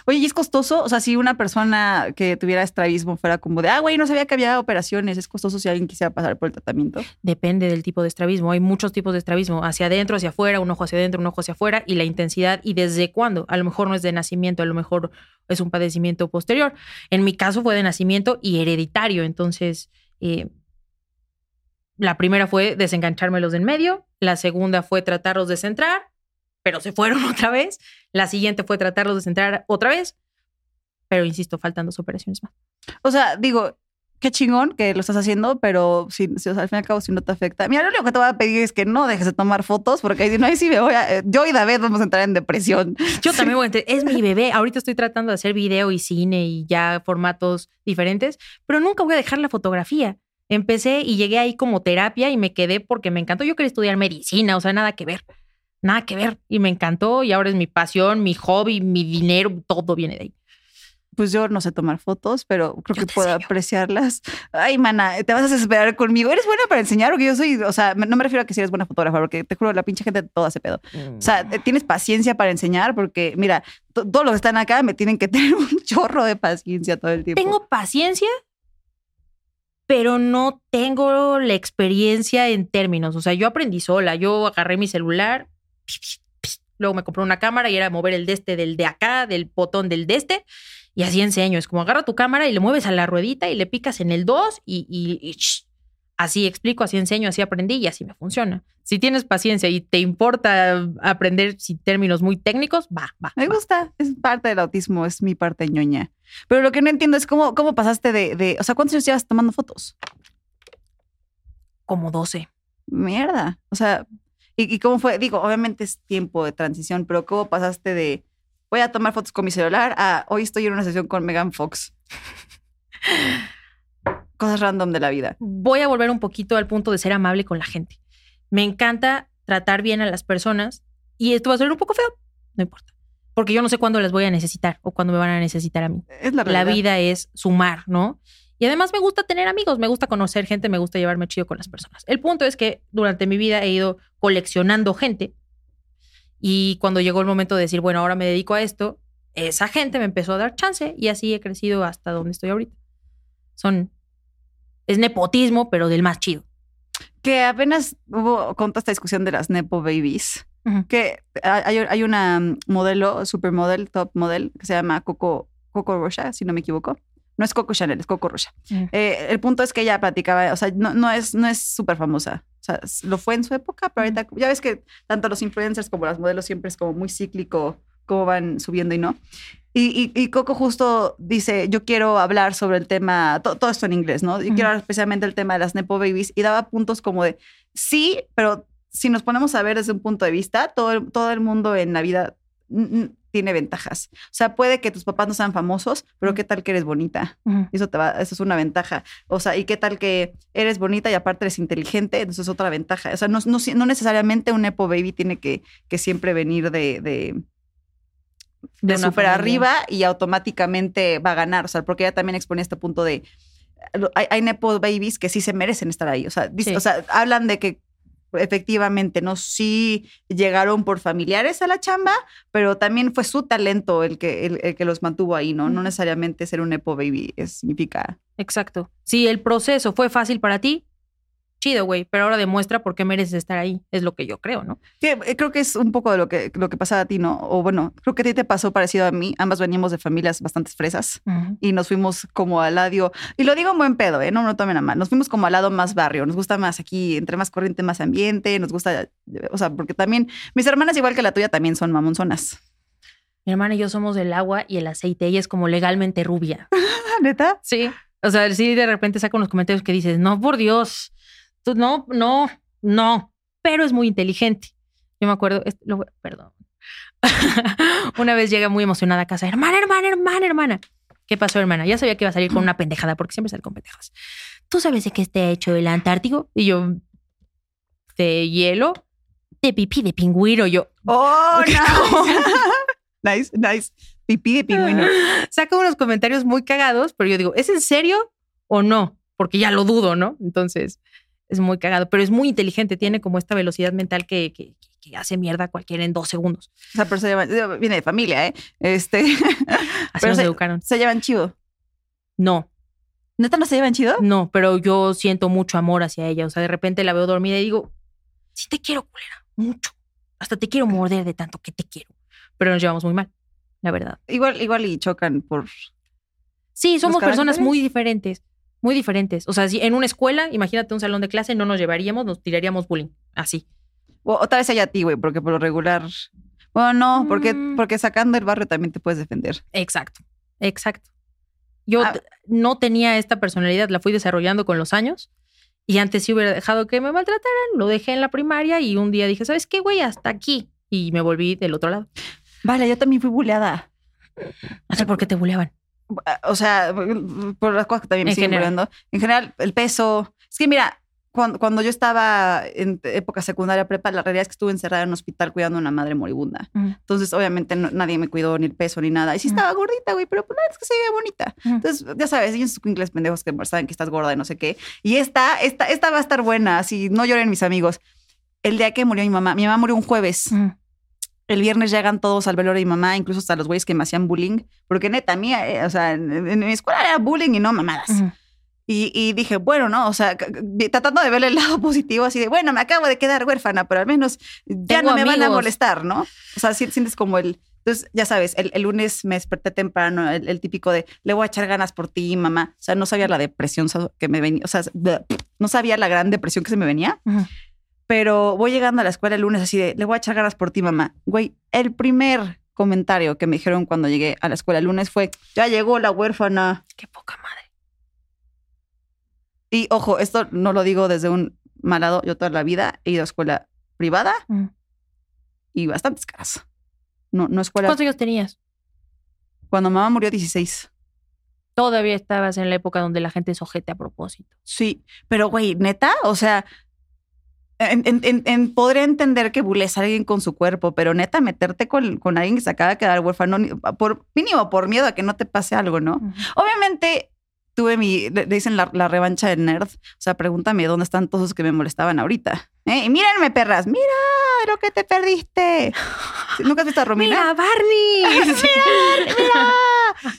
Oye, ¿y es costoso? O sea, si una persona que tuviera estrabismo fuera como de, ah, güey, no sabía que había operaciones, es costoso si alguien quisiera pasar por el tratamiento. Depende del tipo de estrabismo. Hay muchos tipos de estrabismo, hacia adentro, hacia afuera, un ojo hacia adentro, un ojo hacia afuera y la intensidad y desde cuándo. A lo mejor no es de nacimiento, a lo mejor es un padecimiento posterior. En mi caso fue de nacimiento y hereditario. Entonces, eh, la primera fue desenganchármelos de en medio, la segunda fue tratarlos de centrar, pero se fueron otra vez. La siguiente fue tratarlos de centrar otra vez. Pero insisto, faltan dos operaciones más. O sea, digo, qué chingón que lo estás haciendo, pero si, si, o sea, al fin y al cabo, si no te afecta. Mira, lo único que te voy a pedir es que no dejes de tomar fotos, porque ahí no, ahí sí me voy a. eh, Yo y David vamos a entrar en depresión. Yo también voy a entender, es mi bebé. Ahorita estoy tratando de hacer video y cine y ya formatos diferentes, pero nunca voy a dejar la fotografía. Empecé y llegué ahí como terapia y me quedé porque me encantó. Yo quería estudiar medicina, o sea, nada que ver. Nada que ver. Y me encantó y ahora es mi pasión, mi hobby, mi dinero, todo viene de ahí. Pues yo no sé tomar fotos, pero creo Yo que puedo enseño. apreciarlas. Ay, mana, te vas a desesperar conmigo. Eres buena para enseñar, porque yo soy, o sea, no me refiero a que si eres buena fotógrafa, porque te juro, la pinche gente todo hace pedo. O sea, eh, tienes paciencia para enseñar, porque mira, to- todos los que están acá me tienen que tener un chorro de paciencia todo el tiempo. Tengo paciencia, pero no tengo la experiencia en términos. O sea, yo aprendí sola. Yo agarré mi celular, luego me compré una cámara y era mover el de este del de acá, del botón del de este. Y así enseño. Es como agarra tu cámara y le mueves a la ruedita y le picas en el 2 y, y- y sh. así explico, así enseño, así aprendí y así me funciona. Si tienes paciencia y te importa aprender si términos muy técnicos, va, va. Me va. gusta, es parte del autismo, es mi parte ñoña. Pero lo que no entiendo es cómo, cómo pasaste de, de, o sea, ¿cuántos años llevas tomando fotos? Como 12. Mierda. O sea, ¿y, y cómo fue? Digo, obviamente es tiempo de transición, pero ¿cómo pasaste de voy a tomar fotos con mi celular a hoy estoy en una sesión con Megan Fox? Cosas random de la vida. voy a volver un poquito al punto de ser amable con la gente. Me encanta tratar bien a las personas y esto va a ser un poco feo, no importa, porque yo no sé cuándo las voy a necesitar o cuándo me van a necesitar a mí. Es la La vida es sumar, ¿no? Y además me gusta tener amigos, me gusta conocer gente, me gusta llevarme chido con las personas. El punto es que durante mi vida he ido coleccionando gente y cuando llegó el momento de decir, bueno, ahora me dedico a esto, esa gente me empezó a dar chance y así he crecido hasta donde estoy ahorita. Son es nepotismo, pero del más chido. Que apenas hubo con toda esta discusión de las Nepo Babies. Que hay, hay una modelo, supermodel, top model, que se llama Coco, Coco Rocha, si no me equivoco. No es Coco Chanel, es Coco Rocha. Mm. Eh, el punto es que ella platicaba, o sea, no, no es no es súper famosa. O sea, lo fue en su época, pero ahorita, ya ves que tanto los influencers como las modelos siempre es como muy cíclico cómo van subiendo y no. Y, y, y Coco justo dice, yo quiero hablar sobre el tema, to- todo esto en inglés, ¿no? Y quiero hablar especialmente el tema de las Nepo Babies y daba puntos como de, sí, pero si nos ponemos a ver desde un punto de vista, todo el, todo el mundo en la vida mm, mm, tiene ventajas. O sea, puede que tus papás no sean famosos, pero qué tal que eres bonita. Y Eso te va, eso es una ventaja. O sea, ¿y qué tal que eres bonita y aparte eres inteligente? Entonces es otra ventaja. O sea, no, no, no necesariamente un Nepo Baby tiene que, que siempre venir de, de, de súper arriba y automáticamente va a ganar. O sea, porque ella también exponía este punto de. Hay, hay Nepo Babies que sí se merecen estar ahí. O sea, Sí. o sea, hablan de que efectivamente, ¿no? Sí llegaron por familiares a la chamba, pero también fue su talento el que, el, el que los mantuvo ahí, ¿no? No necesariamente ser un Nepo Baby es- significa. Exacto. Si el proceso fue fácil para ti, chido, güey, pero ahora demuestra por qué mereces estar ahí. Es lo que yo creo, ¿no? Que, eh, creo que es un poco de lo que, lo que pasaba a ti, ¿no? O bueno, creo que a ti te pasó parecido a mí. Ambas veníamos de familias bastante fresas. y nos fuimos como al lado, y lo digo en buen pedo, ¿eh? no me lo tomen a mal, nos fuimos como al lado más barrio, nos gusta más aquí, entre más corriente, más ambiente, nos gusta, o sea, porque también mis hermanas, igual que la tuya, también son mamonzonas. Mi hermana y yo somos el agua y el aceite. Ella es como legalmente rubia. ¿Neta? Sí. O sea, sí, de repente saca unos comentarios que dices, no, por Dios, no, no, no, pero es muy inteligente. Yo me acuerdo, es- lo- perdón. Una vez llega muy emocionada a casa, hermana, hermana, hermana, hermana. ¿Qué pasó, hermana? Ya sabía que iba a salir con una pendejada, porque siempre sale con pendejas. ¿tú sabes de qué está hecho el Antártico? Y yo, de hielo, de pipí de pingüino. Yo, ¡Oh, nice! nice, nice. Pipí de pingüino. saca unos comentarios muy cagados, pero yo digo, ¿es en serio o no? Porque ya lo dudo, ¿no? Entonces, es muy cagado, pero es muy inteligente, tiene como esta velocidad mental que, que, que hace mierda a cualquiera en dos segundos. O sea, pero se llevan, viene de familia, ¿eh? Este. Así nos se, educaron. se llevan chido. No, ¿Neta no se llevan chido? no, pero yo siento mucho amor hacia ella. O sea, de repente la veo dormida y digo, sí te quiero, culera, mucho. Hasta te quiero morder de tanto que te quiero. Pero nos llevamos muy mal, la verdad. Igual, igual y chocan por. Sí, somos personas muy diferentes, muy diferentes. O sea, si en una escuela, imagínate un salón de clase, no nos llevaríamos, nos tiraríamos bullying, así. O, o tal vez ella a ti, güey, porque por lo regular. Bueno, no, porque, Mm. porque sacando el barrio también te puedes defender. Exacto, exacto. Yo Ah. no tenía esta personalidad, la fui desarrollando con los años. Y antes si hubiera dejado que me maltrataran, lo dejé en la primaria y un día dije, ¿sabes qué, güey? Hasta aquí. Y me volví del otro lado. Vale, yo también fui buleada. Así porque te buleaban. O sea, por las cosas que también me En siguen general. buleando. En general, el peso. Es que mira, cuando, cuando yo estaba en época secundaria prepa, la realidad es que estuve encerrada en un hospital cuidando a una madre moribunda. Entonces, obviamente, no- nadie me cuidó ni el peso ni nada. Y sí estaba gordita, güey, pero pues verdad es que se veía bonita. Entonces, ya sabes, ellos sus inglés pendejos que saben que estás gorda y no sé qué. Y esta, esta, esta va a estar buena, así no lloren mis amigos. El día que murió mi mamá, mi mamá murió un jueves. El viernes llegan todos al velorio de mi mamá, incluso hasta los güeyes que me hacían bullying. Porque neta, mía, eh, o sea, en, en mi escuela era bullying y no mamadas. Y, y dije, bueno, ¿no? O sea, tratando de ver el lado positivo, así de, bueno, me acabo de quedar huérfana, pero al menos ya Tengo no me van a molestar, ¿no? O sea, si- sientes como el... Entonces, ya sabes, el, el lunes me desperté temprano, el, el típico de, le voy a echar ganas por ti, mamá. O sea, no sabía la depresión que me venía, o sea, no sabía la gran depresión que se me venía. Pero voy llegando a la escuela el lunes así de, le voy a echar ganas por ti, mamá. Güey, el primer comentario que me dijeron cuando llegué a la escuela el lunes fue, ya llegó la huérfana. Qué poca madre. Y ojo, esto no lo digo desde un mal lado. Yo toda la vida he ido a escuela privada Ujú. y bastante caras. No, no escuela. ¿Cuántos años tenías? Cuando mamá murió, 16. Todavía estabas en la época donde la gente es ojete a propósito. Sí, pero güey, neta, o sea, en, en- en- en- podría entender que bules a alguien con su cuerpo, pero neta, meterte con, con alguien que se acaba de quedar huérfano, por mínimo por miedo a que no te pase algo, ¿no? Obviamente tuve mi, le dicen la, la revancha del nerd. O sea, pregúntame dónde están todos los que me molestaban ahorita. ¿Eh? Y mírenme, perras, mira lo que te perdiste. ¿Nunca has visto a Romina? Mira, Barney. mira.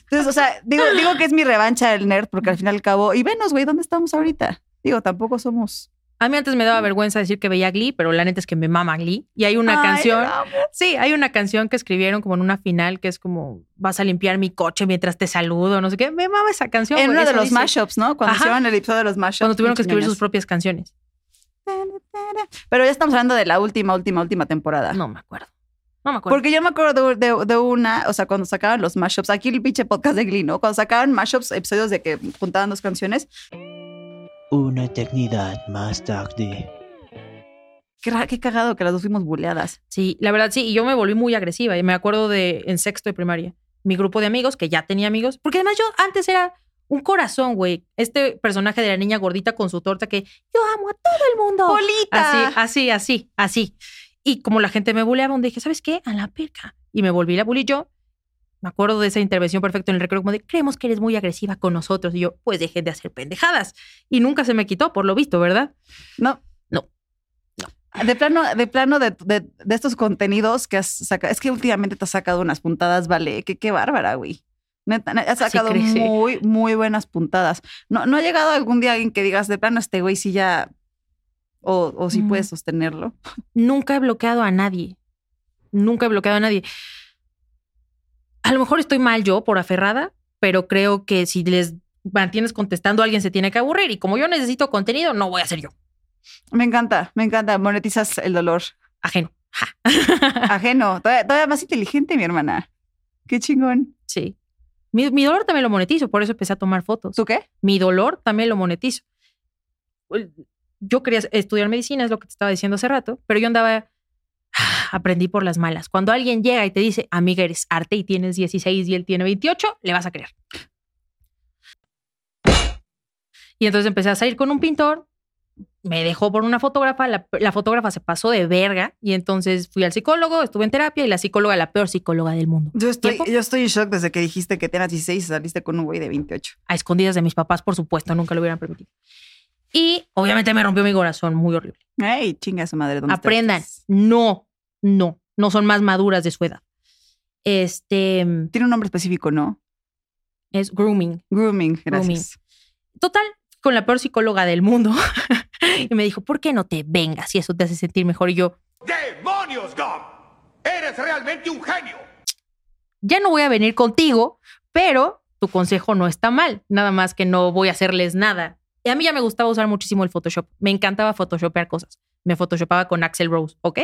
Entonces, o sea, digo, digo que es mi revancha del nerd, porque al fin y al cabo, y venos, güey, ¿dónde estamos ahorita? Digo, tampoco somos. A mí antes me daba vergüenza decir que veía Glee, pero la neta es que me mama Glee. Y hay una Ay, canción, sí, hay una canción que escribieron como en una final que es como vas a limpiar mi coche mientras te saludo, no sé qué. Me mama esa canción. En uno de los dice. mashups, ¿no? Cuando Ajá. hicieron el episodio de los mashups. Cuando tuvieron que escribir sus propias canciones. Pero ya estamos hablando de la última, última, última temporada. No me acuerdo. No me acuerdo. Porque yo me acuerdo de, de- de una, o sea, cuando sacaban los mashups, aquí el pinche podcast de Glee, ¿no? Cuando sacaban mashups, episodios de que juntaban dos canciones, Una eternidad más tarde. qué, ra- qué cagado que las dos fuimos buleadas. Sí, la verdad sí, y yo me volví muy agresiva y me acuerdo de en sexto de primaria, mi grupo de amigos, que ya tenía amigos, porque además yo antes era un corazón, güey, este personaje de la niña gordita con su torta que yo amo a todo el mundo. ¡Polita! Así, así, así, así. Y como la gente me buleaba, un dije, ¿sabes qué? A la perca. Y me volví la bully yo. Me acuerdo de esa intervención perfecta en el recreo, como de, creemos que eres muy agresiva con nosotros. Y yo, pues dejen de hacer pendejadas. Y nunca se me quitó, por lo visto, ¿verdad? No. No. De plano, de plano de, de- de estos contenidos que has sacado. Es que últimamente te has sacado unas puntadas, vale. Qué, qué bárbara, güey. Neta, has sacado muy, muy buenas puntadas. No, no ha llegado algún día alguien que digas, de plano, este güey sí ya. O, o sí Mm. puedes sostenerlo. Nunca he bloqueado a nadie. Nunca he bloqueado a nadie. A lo mejor estoy mal yo por aferrada, pero creo que si les mantienes contestando, alguien se tiene que aburrir. Y como yo necesito contenido, no voy a ser yo. Me encanta, me encanta. Monetizas el dolor Ajeno. Ja. ajeno. Todavía, todavía más inteligente, mi hermana. Qué chingón. Sí. Mi, mi dolor también lo monetizo, por eso empecé a tomar fotos. ¿Tú qué? Mi dolor también lo monetizo. Yo quería estudiar medicina, es lo que te estaba diciendo hace rato, pero yo andaba, aprendí por las malas. Cuando alguien llega y te dice, amiga, eres arte y tienes 16 y él tiene 28, le vas a creer. Y entonces empecé a salir con un pintor, me dejó por una fotógrafa, la, la fotógrafa se pasó de verga y entonces fui al psicólogo, estuve en terapia y la psicóloga, la peor psicóloga del mundo. Yo estoy, ¿Tiempo? yo estoy en shock desde que dijiste que tenías 16 y saliste con un güey de 28. A escondidas de mis papás, por supuesto, nunca lo hubieran permitido. Y obviamente me rompió mi corazón, muy horrible. Ey, chinga su madre. ¿dónde Aprendan, estás? no, no, no son más maduras de su edad. Este Tiene un nombre específico, ¿no? es grooming. Grooming, gracias. Total, con la peor psicóloga del mundo. y me dijo, ¿por qué no te vengas si eso te hace sentir mejor? Y yo, ¡Demonios, Dom! ¡Eres realmente un genio! ya no voy a venir contigo, pero tu consejo no está mal. Nada más que no voy a hacerles nada. Y a mí ya me gustaba usar muchísimo el Photoshop. Me encantaba photoshopear cosas. Me photoshopaba con Axel Rose, ¿ok?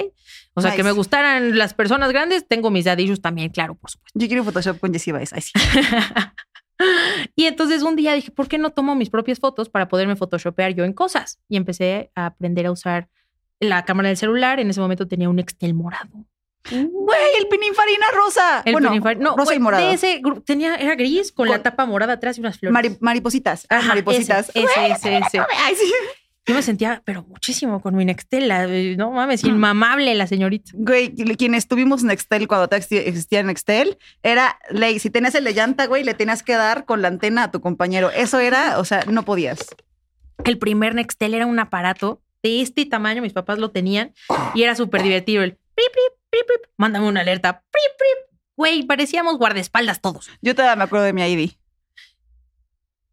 O sea, que me gustaran las personas grandes, tengo mis dadillos también, claro, por supuesto. Yo quiero Photoshop con Jessie Baez. Ay, sí. y entonces un día dije, ¿por qué no tomo mis propias fotos para poderme photoshopear yo en cosas? Y empecé a aprender a usar la cámara del celular. En ese momento tenía un Excel morado. Güey, el pininfarina rosa. El bueno, Pininfarina- no, rosa y morado. ese tenía, era gris con, la tapa morada atrás y unas flores. Mari- maripositas. Ah, Ajá, maripositas. Ese, ese, ese, ese. Ay, sí. Yo me sentía, pero muchísimo con mi Nextela. eh, No mames, inmamable la señorita. Güey, quienes tuvimos Nextel cuando existía Nextel, era ley. Si tenías el de llanta, güey, le tenías que dar con la antena a tu compañero. Eso era, o sea, no podías. El primer Nextel era un aparato de este tamaño, mis papás lo tenían y era súper divertido. El prip, prip, prip, prip, mándame una alerta. Prip, prip. Güey, parecíamos guardaespaldas todos. Yo todavía me acuerdo de mi ID.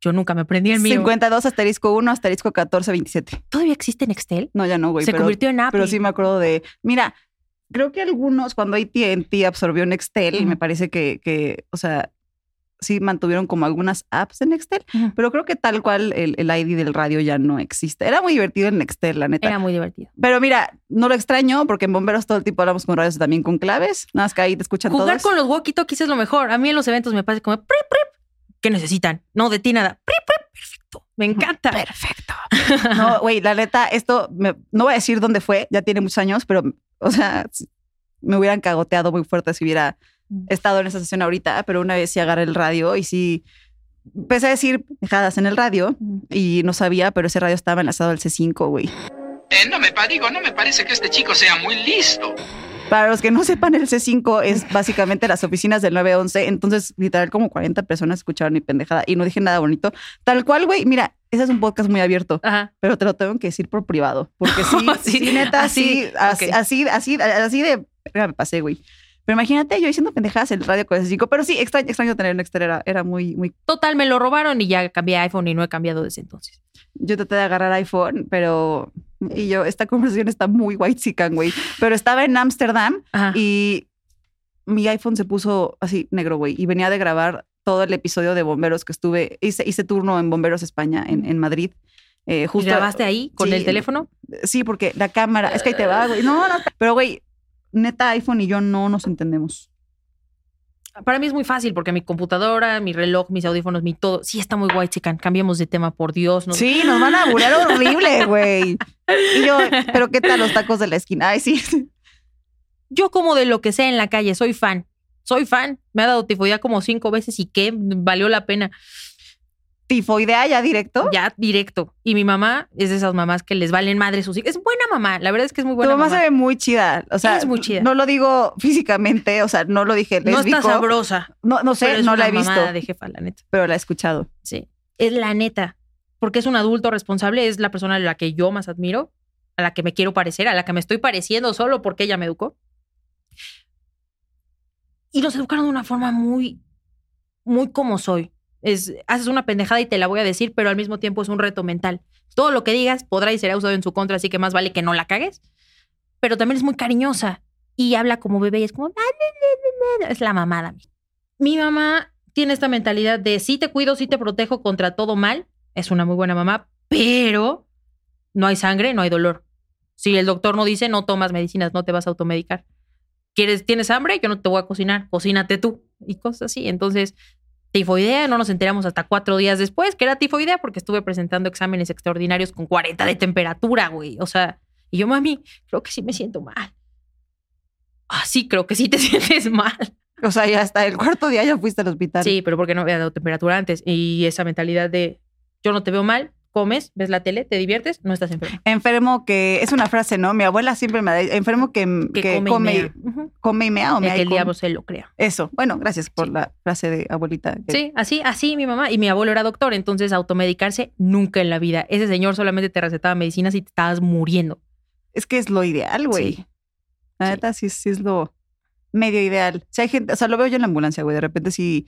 Yo nunca me aprendí el mío. 52 asterisco 1 asterisco 14 27. ¿Todavía existe Nextel? No, ya no, güey. Se pero, convirtió en Apple. pero sí me acuerdo de. Mira, creo que algunos, cuando ATT absorbió Nextel, Ujú. me parece que, que, o sea, sí mantuvieron como algunas apps de Nextel, pero creo que tal cual el, el ID del radio ya no existe. Era muy divertido el Nextel, la neta. Era muy divertido. Pero mira, no lo extraño porque en Bomberos todo el tiempo hablamos con radios también con claves. Nada más que ahí te escuchan Jugar todos. con los walkie-talkies es lo mejor. A mí en los eventos me parece como prip, prip. ¿Qué necesitan? No, de ti nada. Perfecto. Me encanta. Perfecto. No, güey, la neta, esto me- no voy a decir dónde fue, ya tiene muchos años, pero, o sea, me hubieran cagoteado muy fuerte si hubiera estado en esa sesión ahorita, pero una vez sí agarré el radio y sí empecé a decir dejadas en el radio y no sabía, pero ese radio estaba enlazado al C5, güey. Eh, no me digo, no me parece que este chico sea muy listo. Para los que no sepan, el C5 es básicamente las oficinas del 911. Entonces, literal, como 40 personas escucharon mi pendejada y no dije nada bonito. Tal cual, güey. Mira, ese es un podcast muy abierto, Ajá. pero te lo tengo que decir por privado. Porque sí, Sí, sí, neta, así, sí, así, así, así, así de. me pasé, güey. Pero imagínate yo diciendo pendejadas en el radio con el C5. Pero sí, extraño, extraño tener un extra. Era, era muy, muy. Total, me lo robaron y ya cambié a iPhone y no he cambiado desde entonces. Yo traté de agarrar iPhone, pero. Y yo, esta conversación está muy white chican, güey. Pero estaba en Ámsterdam y mi iPhone se puso así negro, güey. Y venía de grabar todo el episodio de Bomberos que estuve, hice, hice turno en Bomberos España, en, en Madrid. Eh, ¿Y justo, grabaste ahí con Sí. el teléfono? Sí, porque la cámara, es que ahí te va, güey. No, no, pero güey, neta iPhone y yo no nos entendemos. Para mí es muy fácil porque mi computadora, mi reloj, mis audífonos, mi todo, sí está muy guay, chican. Cambiemos de tema, por Dios. No, Sí, nos van a bulear horrible, güey. Y yo, pero ¿qué tal los tacos de la esquina? Ay, sí. Yo como de lo que sea en la calle, soy fan. Soy fan. Me ha dado tifoidea como cinco veces y qué, valió la pena. Tifoidea ya directo. Ya directo. Y mi mamá es de esas mamás que les valen madre sus hijos. Es buena mamá, la verdad es que es muy Tu buena mamá mamá. se ve muy chida. O sea, Es muy chida. No lo digo físicamente, o sea, no lo dije No está sabrosa. No, no pero sé, es no la he visto, de jefa, la neta. pero la he escuchado. Sí. Es la neta. Porque es un adulto responsable, es la persona a la que yo más admiro, a la que me quiero parecer, a la que me estoy pareciendo solo porque ella me educó. Y nos educaron de una forma muy, muy como soy. Es, haces una pendejada y te la voy a decir, pero al mismo tiempo es un reto mental. Todo lo que digas podrá y será usado en su contra, así que más vale que no la cagues. Pero también es muy cariñosa y habla como bebé y es como... Es la mamada. Mi mamá tiene esta mentalidad de sí te cuido, sí te protejo contra todo mal. Es una muy buena mamá, pero no hay sangre, no hay dolor. Si el doctor no dice no tomas medicinas, no te vas a automedicar. ¿Quieres, tienes hambre? Yo no te voy a cocinar, cocínate tú. Y cosas así. Entonces, tifoidea, no nos enteramos hasta cuatro días después que era tifoidea porque estuve presentando exámenes extraordinarios con 40 de temperatura, güey. O sea, y yo, mami, creo que sí me siento mal. Ah, sí, creo que sí te sientes mal. O sea, ya hasta el cuarto día ya fuiste al hospital. Sí, pero porque no había dado temperatura antes. Y esa mentalidad de yo no te veo mal, comes, ves la tele, te diviertes, no estás enfermo. Enfermo que es una frase, ¿no? Mi abuela siempre me da enfermo que, Que, que come, come, y mea. Come y mea o mea que el diablo se lo crea. Eso. Bueno, gracias por Sí. la frase de abuelita. que- Sí, así, así mi mamá. Y mi abuelo era doctor, entonces automedicarse nunca en la vida. Ese señor solamente te recetaba medicinas y te estabas muriendo. Es que es lo ideal, güey. Sí. La neta, sí, sí es lo medio ideal. Si hay gente, o sea, lo veo yo en la ambulancia, güey. De repente sí.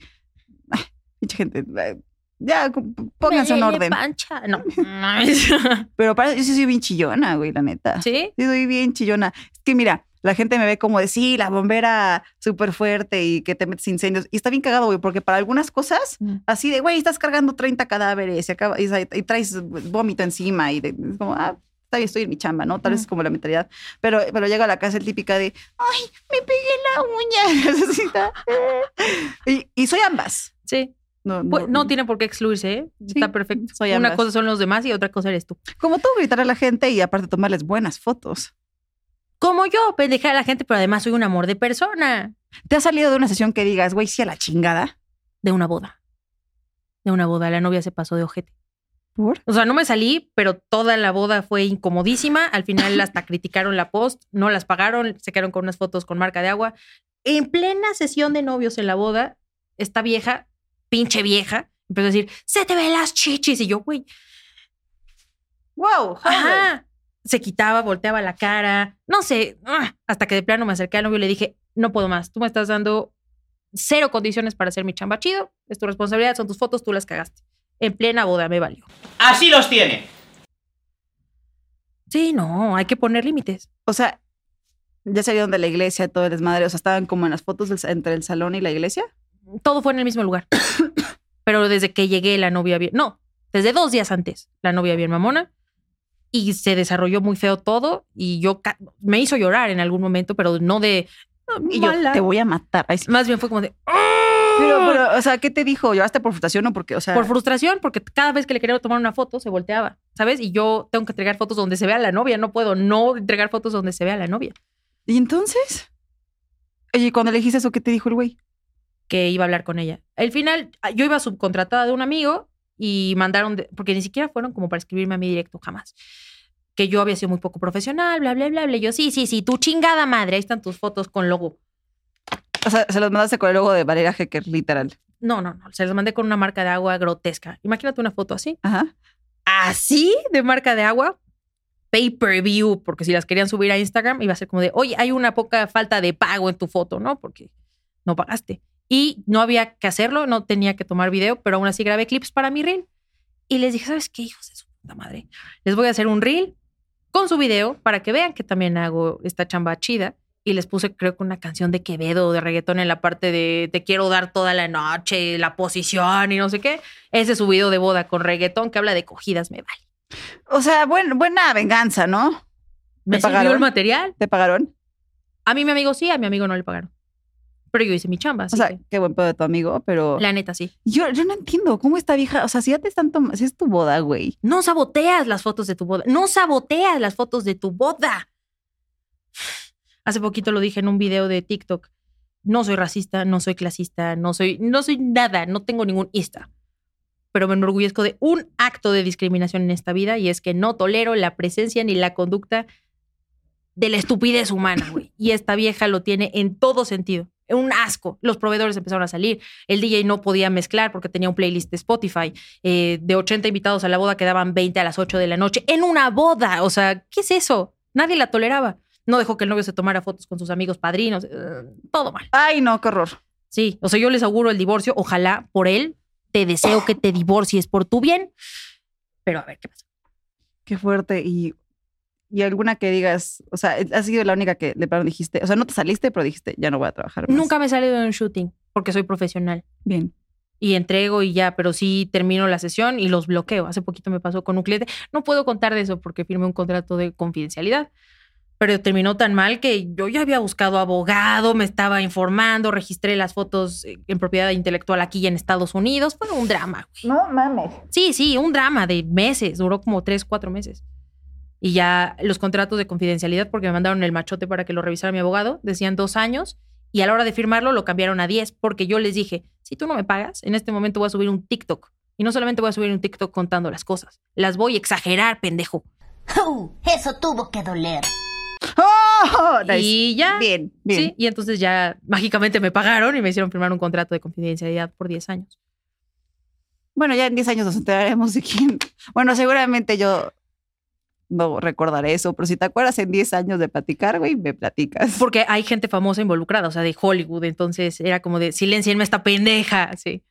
Pinche gente. Ya, pónganse en orden. pancha. No. Pero para yo sí soy bien chillona, güey, la neta. ¿Sí? Sí, soy bien chillona. Es que mira, la gente me ve como de sí, la bombera súper fuerte y que te metes incendios. Y está bien cagado, güey, porque para algunas cosas, Mm. así de, güey, estás cargando 30 cadáveres y, acaba, y, y traes vómito encima y de- es como, ah, está bien, estoy en mi chamba, ¿no? Tal vez es como la mentalidad. Pero, pero llega a la casa el típica de, ay, me pegué la uña. Y soy ambas. Sí. No, Pues, no tiene por qué excluirse, ¿eh? Sí, Está perfecto. soy Una ambas. cosa son los demás y otra cosa eres tú. Como tú, gritar a la gente y aparte tomarles buenas fotos. Como yo, pendeja a la gente, pero además soy un amor de persona. ¿Te ha salido de una sesión que digas, güey, sí a la chingada? De una boda. De una boda. La novia se pasó de ojete. ¿Por? O sea, no me salí, pero toda la boda fue incomodísima. Al final hasta criticaron la post, no las pagaron, se quedaron con unas fotos con marca de agua. En plena sesión de novios en la boda, esta vieja, pinche vieja, empezó a decir, se te ven las chichis. Y yo, güey, Wow, ajá. Se quitaba, volteaba la cara, no sé, ah, hasta que de plano me acerqué al novio y le dije, no puedo más, tú me estás dando cero condiciones para hacer mi chamba chido, es tu responsabilidad, son tus fotos, tú las cagaste. En plena boda me valió. Así los tiene. Sí, no, hay que poner límites. O sea, ya salieron de la iglesia, todo el desmadre. O sea, estaban como en las fotos del- entre el salón y la iglesia. Todo fue en el mismo lugar. Pero desde que llegué la novia bien, no, desde dos días antes, la novia bien mamona. Y se desarrolló muy feo todo y yo me hizo llorar en algún momento, pero no de... Y yo, te voy a matar. Ay, sí. Más bien fue como de... Pero, pero, o sea, ¿qué te dijo? ¿Lloraste por frustración o porque, o sea... Por frustración, porque cada vez que le quería tomar una foto se volteaba, ¿sabes? Y yo tengo que entregar fotos donde se vea la novia, no puedo no entregar fotos donde se vea la novia. ¿Y entonces? Oye, ¿y cuando le dijiste eso, ¿qué te dijo el güey? Que iba a hablar con ella. Al final, ah, yo iba subcontratada de un amigo y mandaron, de- porque ni siquiera fueron como para escribirme a mí directo, jamás. Que yo había sido muy poco profesional, bla, bla, bla, bla. Yo, sí, sí, sí, tu chingada madre, ahí están tus fotos con logo. O sea, se los mandaste con el logo de Valeria Hecker, literal. No, no, no, se los mandé con una marca de agua grotesca. Imagínate una foto así. Ajá. Así de marca de agua, pay per view, porque si las querían subir a Instagram iba a ser como de, oye, hay una poca falta de pago en tu foto, ¿no? Porque no pagaste. Y no había que hacerlo, no tenía que tomar video, pero aún así grabé clips para mi reel. Y les dije, ¿sabes qué, hijos de su puta madre? Les voy a hacer un reel con su video para que vean que también hago esta chamba chida. Y les puse, creo que una canción de Quevedo, de reggaetón en la parte de te quiero dar toda la noche, la posición y no sé qué. Ese es su video de boda con reggaetón que habla de cogidas, me vale. O sea, buen- buena venganza, ¿no? ¿Me ¿Te sirvió pagaron? el material? ¿Te pagaron? A mí mi amigo sí, a mi amigo no le pagaron. Pero yo hice mi chamba, o sea, que, qué buen pedo de tu amigo, pero... la neta sí. Yo, yo no entiendo cómo esta vieja... O sea, si ya te están tomando... Si es tu boda, güey. No saboteas las fotos de tu boda. No saboteas las fotos de tu boda. Hace poquito lo dije en un video de TikTok. No soy racista, no soy clasista, no soy, no soy nada, no tengo ningún ista. Pero me enorgullezco de un acto de discriminación en esta vida y es que no tolero la presencia ni la conducta de la estupidez humana, güey. Y esta vieja lo tiene en todo sentido. Un asco. Los proveedores empezaron a salir. El DJ no podía mezclar porque tenía un playlist de Spotify. Eh, de 80 invitados a la boda quedaban 20 a las 8 de la noche. En una boda. O sea, ¿qué es eso? Nadie la toleraba. No dejó que el novio se tomara fotos con sus amigos padrinos. eh, todo mal. Ay, no, qué horror. Sí. O sea, yo les auguro el divorcio. Ojalá por él. Te deseo que te divorcies por tu bien. Pero a ver qué pasa. Qué fuerte. Y, y alguna que digas... O sea, has sido la única que de plano dijiste... O sea, no te saliste, pero dijiste, ya no voy a trabajar más. Nunca me he salido de un shooting porque soy profesional. Bien. y entrego y ya, pero sí termino la sesión y los bloqueo. Hace poquito me pasó con un cliente. No puedo contar de eso porque firmé un contrato de confidencialidad, pero terminó tan mal que yo ya había buscado abogado, me estaba informando, registré las fotos eh, en propiedad intelectual aquí y en Estados Unidos. Fue un drama. güey. No mames. Sí, sí, un drama de meses, duró como tres, cuatro meses. Y ya los contratos de confidencialidad, porque me mandaron el machote para que lo revisara mi abogado, decían dos años y a la hora de firmarlo lo cambiaron a 10 porque yo les dije, si tú no me pagas, en este momento voy a subir un TikTok Y no solamente voy a subir un TikTok contando las cosas, las voy a exagerar, pendejo. Uh, eso tuvo que doler. ¡Oh! Nice. Y ya. Bien, bien. Sí, y entonces ya mágicamente me pagaron y me hicieron firmar un contrato de confidencialidad por 10 años. Bueno, ya en 10 años nos enteraremos de quién. Bueno, seguramente yo no recordaré eso, pero si te acuerdas en 10 años de platicar, güey, me platicas. Porque hay gente famosa involucrada, o sea, de Hollywood, entonces era como de silencienme esta pendeja, sí.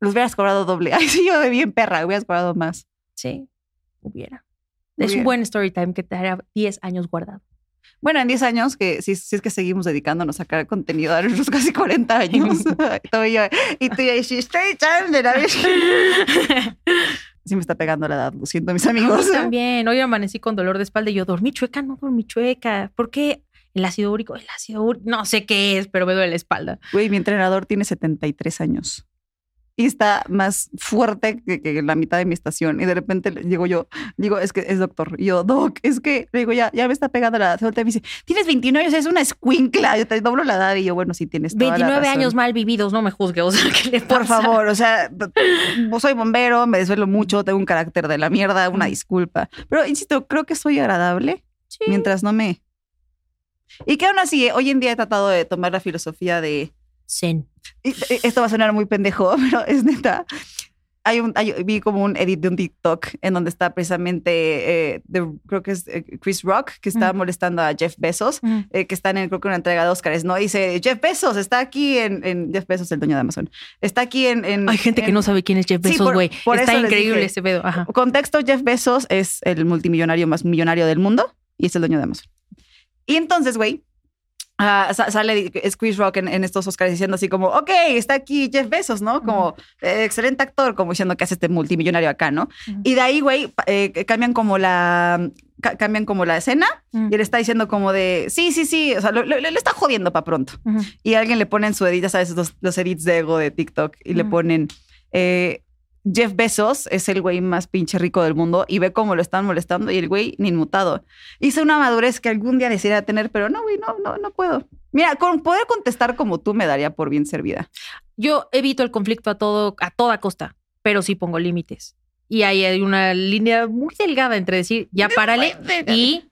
Los hubieras cobrado doble. Ay, sí, yo de bien perra, hubieras cobrado más. Sí, hubiera. Es un buen story time que te hará 10 años guardado. Bueno, en 10 años, que si, si es que seguimos dedicándonos a sacar contenido a nuestros casi 40 años. Y tú ya, "Sí, story time de la vez. Sí me está pegando la edad, lo siento, mis amigos. Yo también, hoy amanecí con dolor de espalda y yo dormí chueca, no dormí chueca. ¿Por qué? El ácido úrico, el ácido úrico, no sé qué es, pero me duele la espalda. Güey, mi entrenador tiene 73 años. Y está más fuerte que, que la mitad de mi estación. Y de repente le- llego yo, digo, es que es doctor. Y yo, doc, es que, le digo, ya, ya me está pegando la voltea y me dice, tienes 29 años, es una escuincla. Yo te doblo la edad. Y yo, bueno, sí tienes toda la 29 razón. años mal vividos, no me juzgue, o sea, ¿qué le Por favor, o sea, soy bombero, me desvelo mucho, tengo un carácter de la mierda, una disculpa. Pero insisto, creo que soy agradable Sí. mientras no me. Y que aún así, eh, hoy en día he tratado de tomar la filosofía de. Zen. y- y Esto va a sonar muy pendejo, pero es neta. Hay un, hay- vi como un edit de un TikTok en donde está precisamente, eh, de- creo que es eh, Chris Rock, que está Mm. molestando a Jeff Bezos, Mm. eh, que están en, creo que una entrega de Oscars, ¿no? Dice, Jeff Bezos está aquí en, en- Jeff Bezos, el dueño de Amazon, está aquí en... en- Hay gente que no sabe quién es Jeff Sí, Bezos, güey. por Está increíble ese pedo. Ajá. Contexto, Jeff Bezos es el multimillonario más millonario del mundo y es el dueño de Amazon. Y entonces, güey, sa- sale Chris Rock en, en estos Oscars diciendo así como, ok, está aquí Jeff Bezos, ¿no? Como eh, excelente actor, como diciendo que hace este multimillonario acá, ¿no? Ujú. Y de ahí, güey, eh, cambian como la... ca- cambian como la escena Mm. y él está diciendo como de, sí, sí, sí, o sea, lo- lo- le está jodiendo para pronto. Ujú. Y alguien le pone en su edit, ya sabes, los, los edits de ego de TikTok y le ponen eh, Jeff Bezos es el güey más pinche rico del mundo y ve cómo lo están molestando y el güey ni inmutado. Hice una madurez que algún día desearía tener, pero no, güey, no, no, no puedo. Mira, con poder contestar como tú me daría por bien servida. Yo evito el conflicto a todo, a toda costa, pero sí pongo límites. Y ahí hay una línea muy delgada entre decir, ya párale y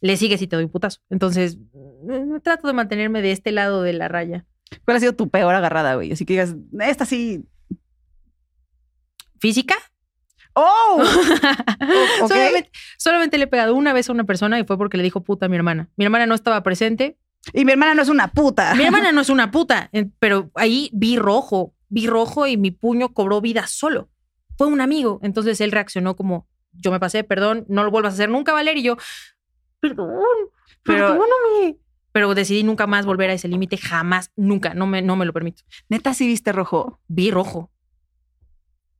le sigues y te doy un putazo. Entonces, mm, trato de mantenerme de este lado de la raya. ¿Cuál ha sido tu peor agarrada, güey? Así que digas, esta sí. ¿Física? ¡Oh! solamente, solamente le he pegado una vez a una persona y fue porque le dijo puta a mi hermana. Mi hermana no estaba presente. Y mi hermana no es una puta. Mi hermana no es una puta, pero ahí vi rojo, vi rojo y mi puño cobró vida solo. Fue un amigo. Entonces él reaccionó como, yo me pasé, perdón, no lo vuelvas a hacer nunca, Valeria. Y yo, perdón, Pero- perdóname. Pero decidí nunca más volver a ese límite, jamás, nunca, no me, no me lo permito. Neta, sí viste rojo. Vi rojo.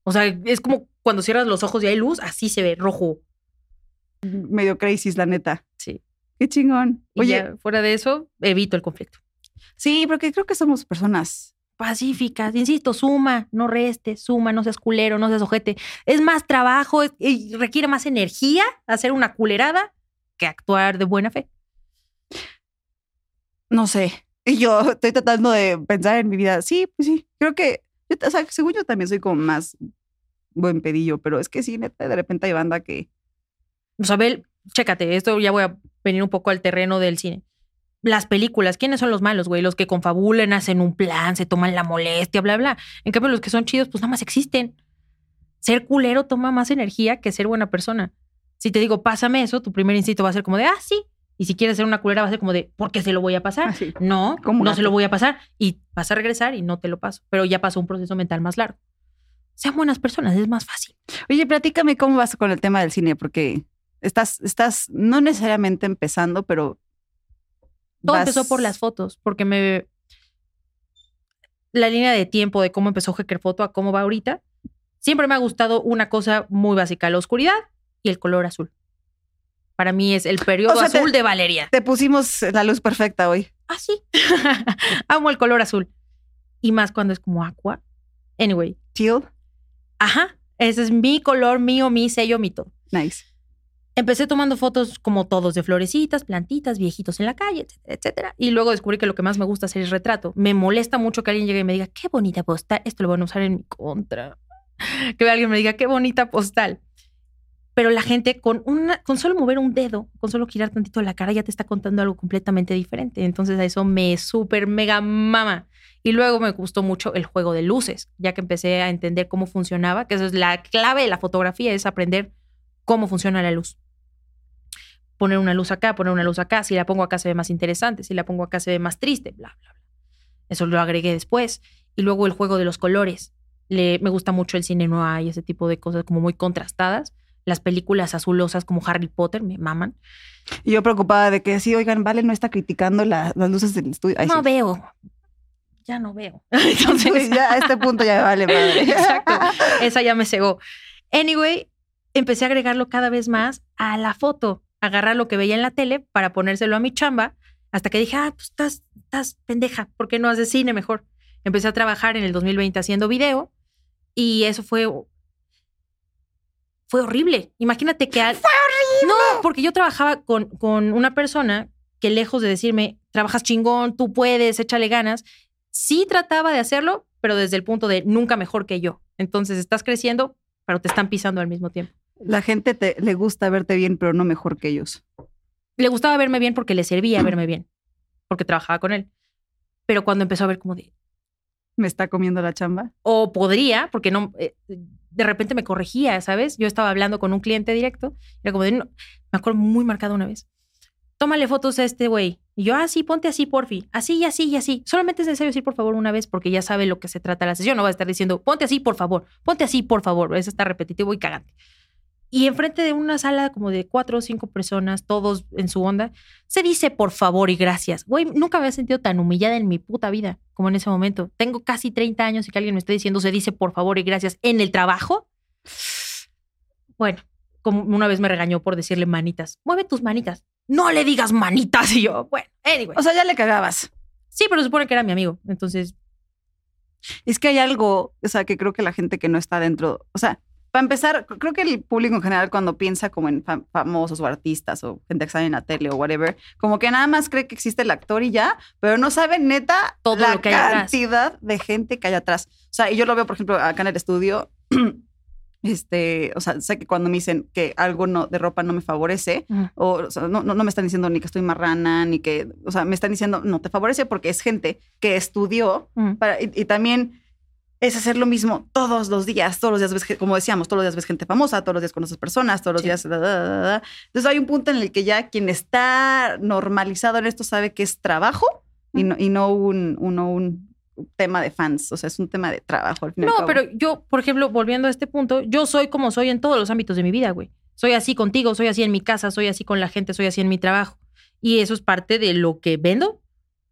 O sea, es como cuando cierras los ojos y hay luz, así se ve rojo. Medio crisis, la neta. Sí. Qué chingón. Y Oye, ya fuera de eso, evito el conflicto. sí, porque creo que somos personas. Pacíficas, insisto, suma, no reste, suma, no seas culero, no seas ojete. Es más trabajo es- y requiere más energía hacer una culerada que actuar de buena fe. No sé. Y yo estoy tratando de pensar en mi vida. Sí, pues sí. Creo que, según yo también soy como más buen pedillo, pero es que sí, de repente hay banda que. O sea, Bel, chécate, esto ya voy a venir un poco al terreno del cine. Las películas, ¿quiénes son los malos, güey? Los que confabulan, hacen un plan, se toman la molestia, bla, bla. En cambio, los que son chidos, pues nada más existen. Ser culero toma más energía que ser buena persona. Si te digo, pásame eso, tu primer instinto va a ser como de, ah, sí. Y si quieres ser una culera, va a ser como de, ¿por qué se lo voy a pasar? Así. No, no gato. se lo voy a pasar. Y vas a regresar y no te lo paso. Pero ya pasó un proceso mental más largo. Sean buenas personas, es más fácil. Oye, platícame cómo vas con el tema del cine, porque estás, estás no necesariamente empezando, pero. Todo vas- empezó por las fotos, porque me. La línea de tiempo de cómo empezó Hacker Photo a cómo va ahorita. Siempre me ha gustado una cosa muy básica: la oscuridad y el color azul. Para mí es el periodo O sea, te- azul de Valeria. Te pusimos la luz perfecta hoy. Ah, sí. Amo el color azul. Y más cuando es como aqua. Anyway. Teal. Ajá. Ese es mi color, mío, mi sello, mi todo. Nice. Empecé tomando fotos como todos de florecitas, plantitas, viejitos en la calle, etcétera, etcétera. Y luego descubrí que lo que más me gusta hacer es retrato. Me molesta mucho que alguien llegue y me diga, qué bonita posta, esto lo van a usar en mi contra. que alguien me diga qué bonita postal. Pero la gente con una, con solo mover un dedo, con solo girar tantito la cara, ya te está contando algo completamente diferente. Entonces a eso me súper mega mama. Y luego me gustó mucho el juego de luces, ya que empecé a entender cómo funcionaba, que eso es la clave de la fotografía, es aprender cómo funciona la luz. Poner una luz acá, poner una luz acá, si la pongo acá se ve más interesante, si la pongo acá se ve más triste, bla, bla, bla. Eso lo agregué después. Y luego el juego de los colores. Le, me gusta mucho el cine noir y ese tipo de cosas como muy contrastadas. Las películas azulosas como Harry Potter me maman. Y yo preocupada de que sí, oigan, Vale no está criticando la- las luces del estudio. Ay, no sí. veo. Ya no veo. Entonces, ya a este punto ya me vale madre. Exacto. Esa ya me cegó. Anyway, empecé a agregarlo cada vez más a la foto, agarrar lo que veía en la tele para ponérselo a mi chamba, hasta que dije, ah, pues estás, estás pendeja, ¿por qué no haces cine mejor? Empecé a trabajar en el 2020 haciendo video y eso fue fue horrible. Imagínate que al... ¡Fue horrible! No, porque yo trabajaba con, con una persona que lejos de decirme, trabajas chingón, tú puedes, échale ganas, sí trataba de hacerlo, pero desde el punto de nunca mejor que yo. Entonces estás creciendo, pero te están pisando al mismo tiempo. La gente te, le gusta verte bien, pero no mejor que ellos. Le gustaba verme bien porque le servía verme bien, porque trabajaba con él. Pero cuando empezó a ver como de, Me está comiendo la chamba. o podría, porque no, eh, de repente me corregía, ¿sabes? Yo estaba hablando con un cliente directo, era como de, me acuerdo muy marcado una vez. Tómale fotos a este güey. Y yo, ah, sí, ponte así, porfi. Así y así y así. Solamente es necesario decir por favor una vez porque ya sabe lo que se trata la sesión. No va a estar diciendo, ponte así, por favor. Ponte así, por favor. Eso está repetitivo y cagante. Y enfrente de una sala como de cuatro o cinco personas, todos en su onda, se dice por favor y gracias. Güey, nunca me había sentido tan humillada en mi puta vida como en ese momento. Tengo casi 30 años y que alguien me esté diciendo se dice por favor y gracias en el trabajo. Bueno, como una vez me regañó por decirle manitas. Mueve tus manitas. No le digas manitas. Y yo, bueno, anyway. O sea, ya le cagabas. sí, pero se supone que era mi amigo. Entonces, Es que hay algo, o sea, que creo que la gente que no está dentro, o sea, para empezar, cr- creo que el público en general cuando piensa como en fam- famosos o artistas o gente que sale en la tele o whatever, como que nada más cree que existe el actor y ya, pero no sabe neta Todo la lo que cantidad de gente que hay atrás. O sea, y yo lo veo, por ejemplo, acá en el estudio, este, o sea, sé que cuando me dicen que algo no, de ropa no me favorece, o, o sea, no, no, no me están diciendo ni que estoy marrana, ni que, o sea, me están diciendo no te favorece porque es gente que estudió para- y, y también es hacer lo mismo todos los días, todos los días ves, como decíamos, todos los días ves gente famosa, todos los días conoces personas, todos los Sí. días... da, da, da, da. Entonces hay un punto en el que ya quien está normalizado en esto sabe que es trabajo y no, y no un, uno, un tema de fans, o sea, es un tema de trabajo. al fin y al No, pero yo, por ejemplo, volviendo a este punto, yo soy como soy en todos los ámbitos de mi vida, güey. Soy así contigo, soy así en mi casa, soy así con la gente, soy así en mi trabajo. Y eso es parte de lo que vendo,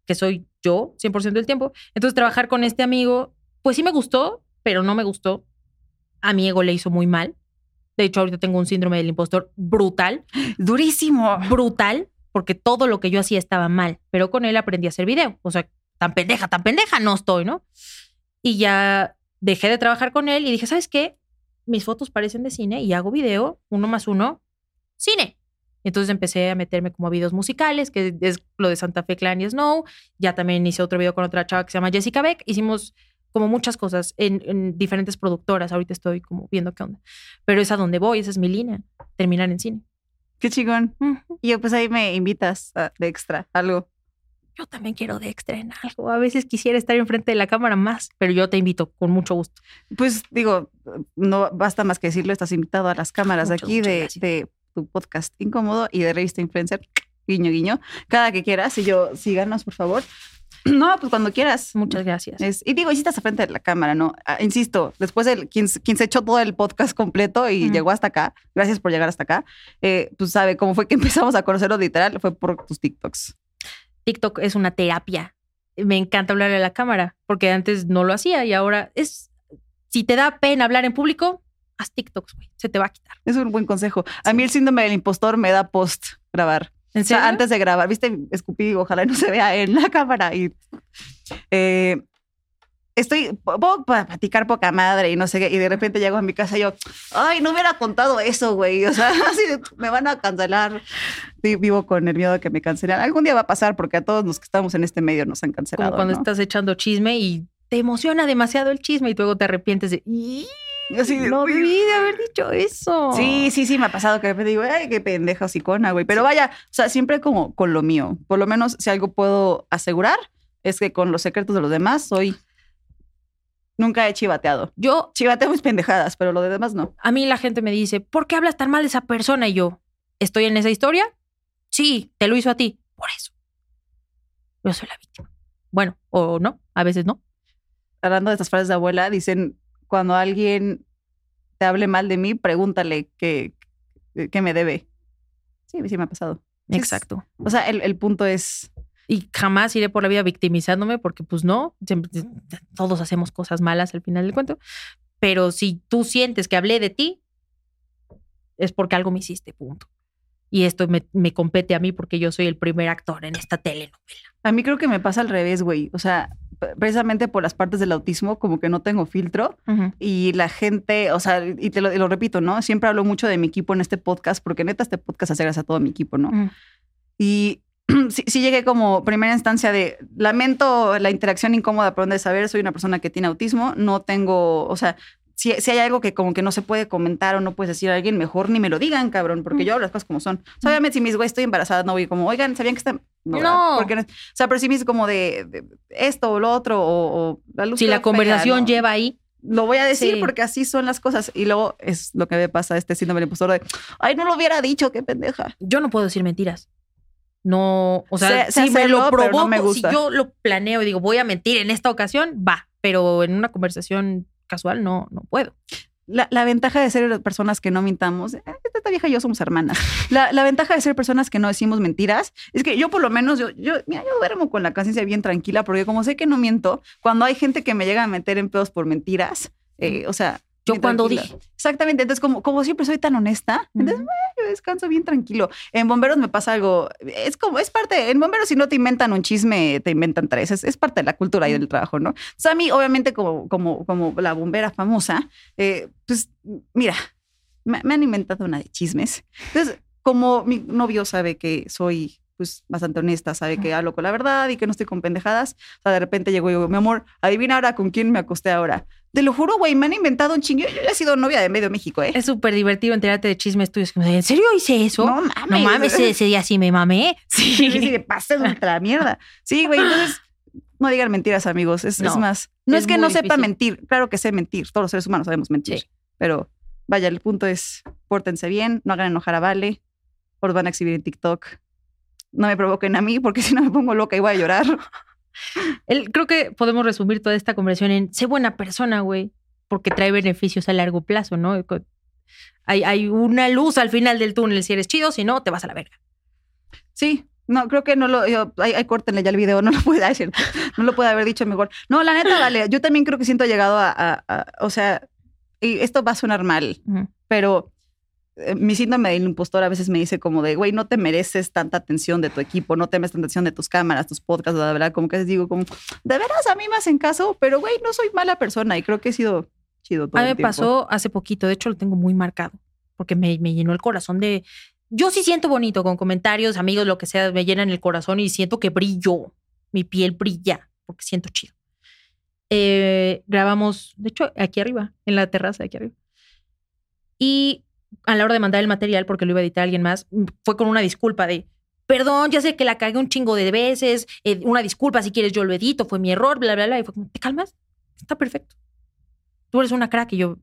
que soy yo 100% del tiempo. Entonces, trabajar con este amigo, pues sí me gustó, pero no me gustó. A mi ego le hizo muy mal. De hecho, ahorita tengo un síndrome del impostor brutal, Durísimo. brutal, porque todo lo que yo hacía estaba mal. Pero con él aprendí a hacer video. O sea, tan pendeja, tan pendeja no estoy, ¿no? Y ya dejé de trabajar con él y dije, ¿sabes qué? Mis fotos parecen de cine y hago video, uno más uno, cine. Entonces empecé a meterme como a videos musicales, que es lo de Santa Fe Clan y Snow. Ya también hice otro video con otra chava que se llama Jessica Beck. Hicimos como muchas cosas en, en diferentes productoras. Ahorita estoy como viendo qué onda. Pero es a donde voy, esa es mi línea, terminar en cine. Qué chingón. Y pues ahí me invitas a- de extra, algo. Yo también quiero de extra en algo. A veces quisiera estar enfrente de la cámara más, pero yo te invito con mucho gusto. Pues digo, no basta más que decirlo, estás invitado a las cámaras de Muchas, aquí muchas de, de tu podcast incómodo y de revista influencer, guiño, guiño, cada que quieras. Y yo, síganos, por favor. No, pues cuando quieras. Muchas gracias. Es- y digo, y si estás frente de la cámara, ¿no? Ah, insisto, después del quien, quien se echó todo el podcast completo y llegó hasta acá, gracias por llegar hasta acá, eh, pues sabe cómo fue que empezamos a conocerlo literal, fue por tus TikToks. TikTok es una terapia. Me encanta hablarle a la cámara, porque antes no lo hacía y ahora es. Si te da pena hablar en público, haz TikToks, güey. Se te va a quitar. Es un buen consejo. A mí el síndrome del impostor me da post grabar. ¿En O sea, serio? antes de grabar, viste, escupí, ojalá no se vea en la cámara. Y eh, estoy, puedo platicar poca madre y no sé qué. Y de repente llego a mi casa y yo, ay, no hubiera contado eso, güey. O sea, así me van a cancelar. Sí, vivo con el miedo de que me cancelen. Algún día va a pasar porque a todos los que estamos en este medio nos han cancelado. Como cuando ¿no? estás echando chisme y te emociona demasiado el chisme y luego te arrepientes de. De, No "Uy". debí de haber dicho eso. Sí, sí, sí, me ha pasado que de repente digo, ay, qué pendeja hocicona, güey. Pero vaya, o sea, siempre como con lo mío. Por lo menos, si algo puedo asegurar, es que con los secretos de los demás soy. Nunca he chivateado. Yo, Chivateo mis pendejadas, pero lo de demás no. a mí la gente me dice, ¿por qué hablas tan mal de esa persona? Y yo, ¿estoy en esa historia? Sí, te lo hizo a ti. Por eso. Yo soy la víctima. Bueno, o no, a veces no. Hablando de estas frases de abuela, dicen: cuando alguien te hable mal de mí, pregúntale qué, qué me debe. Sí, sí me ha pasado. Es- Exacto. O sea, el, el punto es. Y jamás iré por la vida victimizándome porque pues no, siempre- todos hacemos cosas malas al final del cuento. Pero si tú sientes que hablé de ti, es porque algo me hiciste, punto. Y esto me, me compete a mí porque yo soy el primer actor en esta telenovela. A mí creo que me pasa al revés, güey. O sea, precisamente por las partes del autismo, como que no tengo filtro. Y la gente, o sea, y te lo, y lo repito, ¿no? Siempre hablo mucho de mi equipo en este podcast, porque neta este podcast hace gracias a todo mi equipo, ¿no? Ujú. Y sí, sí llegué como primera instancia de, lamento la interacción incómoda, por donde saber, soy una persona que tiene autismo, no tengo, o sea, si, si hay algo que como que no se puede comentar o no puedes decir a alguien, mejor ni me lo digan, cabrón, porque yo hablo las cosas como son. O sea, obviamente si mis güey estoy embarazada, no voy como, oigan, ¿sabían que está...? No. Porque no- o sea, pero si me dice como de, de esto o lo otro o, o la luz Si la fea, conversación ¿no? lleva ahí, Lo voy a decir Sí. porque así son las cosas. Y luego es lo que me pasa este síndrome del impostor de, ay, no lo hubiera dicho, qué pendeja. yo no puedo decir mentiras. No, o sea, si me hacerlo, lo provoco, no me gusta. si yo lo planeo y digo, voy a mentir en esta ocasión, va, pero en una conversación casual no, no puedo. La, la ventaja de ser personas que no mintamos, eh, esta vieja y yo somos hermanas. La, la ventaja de ser personas que no decimos mentiras es que yo por lo menos, yo, yo, mira, yo duermo con la conciencia bien tranquila porque como sé que no miento, cuando hay gente que me llega a meter en pedos por mentiras, eh, o sea... Yo cuando dije. Exactamente, entonces como, como siempre soy tan honesta, entonces Ujú. yo descanso bien tranquilo. En bomberos me pasa algo, es como, es parte, en bomberos si no te inventan un chisme, te inventan tres, es, es parte de la cultura y del trabajo, ¿no? Entonces a mí, obviamente, como, como, como la bombera famosa, eh, pues mira, me, me han inventado una de chismes. Entonces, como mi novio sabe que soy pues bastante honesta, sabe que hablo con la verdad y que no estoy con pendejadas, o sea, de repente llego y digo, mi amor, adivina ahora con quién me acosté ahora. Te lo juro, güey, me han inventado un chingo. Yo ya he sido novia de medio México, ¿eh? Es súper divertido enterarte de chismes tuyos. ¿En serio hice eso? No No mames. ese, ese día sí me mamé. Sí, sí, sí, pasé de ultra mierda. Sí, güey, entonces no digan mentiras, amigos. Es, más, no es, es que no sepa difícil. mentir. Claro que sé mentir. Todos los seres humanos sabemos mentir. Sí. Pero vaya, el punto es pórtense bien, no hagan enojar a Vale, o los van a exhibir en TikTok. No me provoquen a mí porque si no me pongo loca y voy a llorar. El- creo que podemos resumir toda esta conversación en sé buena persona, güey, porque trae beneficios a largo plazo, ¿no? Hay, hay una luz al final del túnel si eres chido, si no, te vas a la verga. Sí, no, creo que no lo. Yo, ay, ay, córtenle ya el video, no lo puede decir. No lo puede haber dicho mejor. No, la neta, vale. Yo también creo que siento llegado a. a- a- o sea, y esto va a sonar mal, pero mi síndrome del impostor a veces me dice como de, güey, no te mereces tanta atención de tu equipo, no te mereces tanta atención de tus cámaras, tus podcasts, la verdad, como que les digo, como, de veras a mí me hacen caso, pero güey, no soy mala persona y creo que he sido chido todo A mí me pasó hace poquito, de hecho lo tengo muy marcado, porque me, me llenó el corazón de... Yo sí siento bonito con comentarios, amigos, lo que sea, me llenan el corazón y siento que brillo, mi piel brilla, porque siento chido. Eh, grabamos, de hecho, aquí arriba, en la terraza de aquí arriba. Y a la hora de mandar el material, porque lo iba a editar alguien más, mm, fue con una disculpa de, perdón, ya sé que la cagué un chingo de veces, eh, una disculpa si quieres yo lo edito, fue mi error, bla, bla, bla. Y fue como, ¿te calmas? Está perfecto. Tú eres una crack y yo,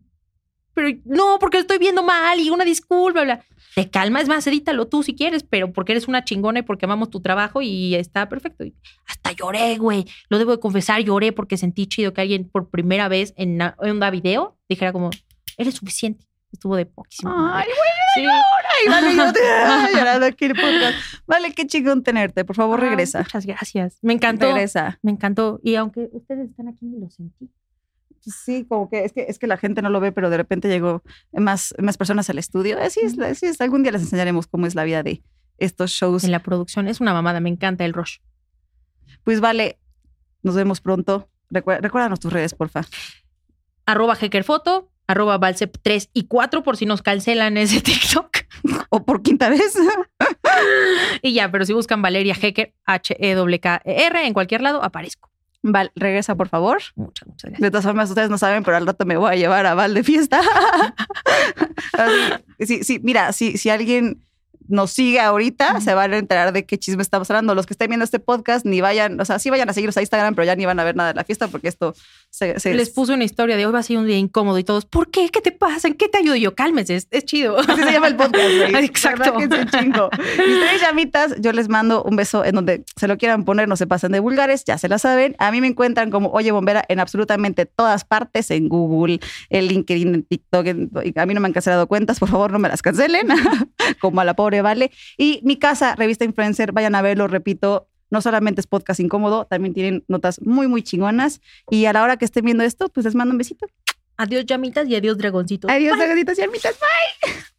pero no, porque lo estoy viendo mal y una disculpa, bla. Te calmas, es más, edítalo tú si quieres, pero porque eres una chingona y porque amamos tu trabajo y está perfecto. Y hasta lloré, güey. Lo debo de confesar, lloré porque sentí chido que alguien por primera vez en una video dijera como, eres suficiente. Estuvo de poquísimo. Ay, Sí. Ay, vale, yo llorando aquí el podcast. Vale, qué chingón tenerte. Por favor, regresa. Muchas gracias. Me encantó. Regresa. Me encantó. Y aunque ustedes están aquí, lo sentí. Sí, como que es que es que la gente no lo ve, pero de repente llegó más, más personas al estudio. Así es, así es. Algún día les enseñaremos cómo es la vida de estos shows. En la producción es una mamada. Me encanta el rush. Pues vale, nos vemos pronto. Recuérdanos tus redes, porfa. Arroba hackerfoto, arroba Balsep 3 y 4 por si nos cancelan ese TikTok. O por quinta vez. Y ya, pero si buscan Valeria Hacker, H-E-K-E-R, en cualquier lado, aparezco. Val, regresa, por favor. Muchas, muchas gracias. De todas formas, ustedes no saben, pero al rato me voy a llevar a Val de fiesta. Así, sí, sí, mira, si, si alguien nos sigue ahorita, se van a enterar de qué chisme estamos hablando. Los que estén viendo este podcast, ni vayan, o sea, sí vayan a seguirnos a Instagram, pero ya ni van a ver nada de la fiesta porque esto se... se- Les puse una historia de hoy va a ser un día incómodo y todos, ¿por qué? ¿Qué te pasa? ¿En qué te ayudo? Yo, cálmese, es, es chido. Así se llama el podcast. Exacto. Chingo. Y ustedes, llamitas, yo les mando un beso en donde se lo quieran poner, no se pasen de vulgares, ya se la saben. A mí me encuentran como Oye Bombera en absolutamente todas partes, en Google, en LinkedIn, en TikTok. en- a mí no me han cancelado cuentas, por favor, no me las cancelen, como a la pobre Vale. Y mi casa, Revista Influencer, vayan a verlo, repito. No solamente es podcast incómodo, también tienen notas muy, muy chingonas. Y a la hora que estén viendo esto, pues les mando un besito. Adiós, llamitas, y adiós, dragoncitos. Adiós, dragonitas y almitas. Bye.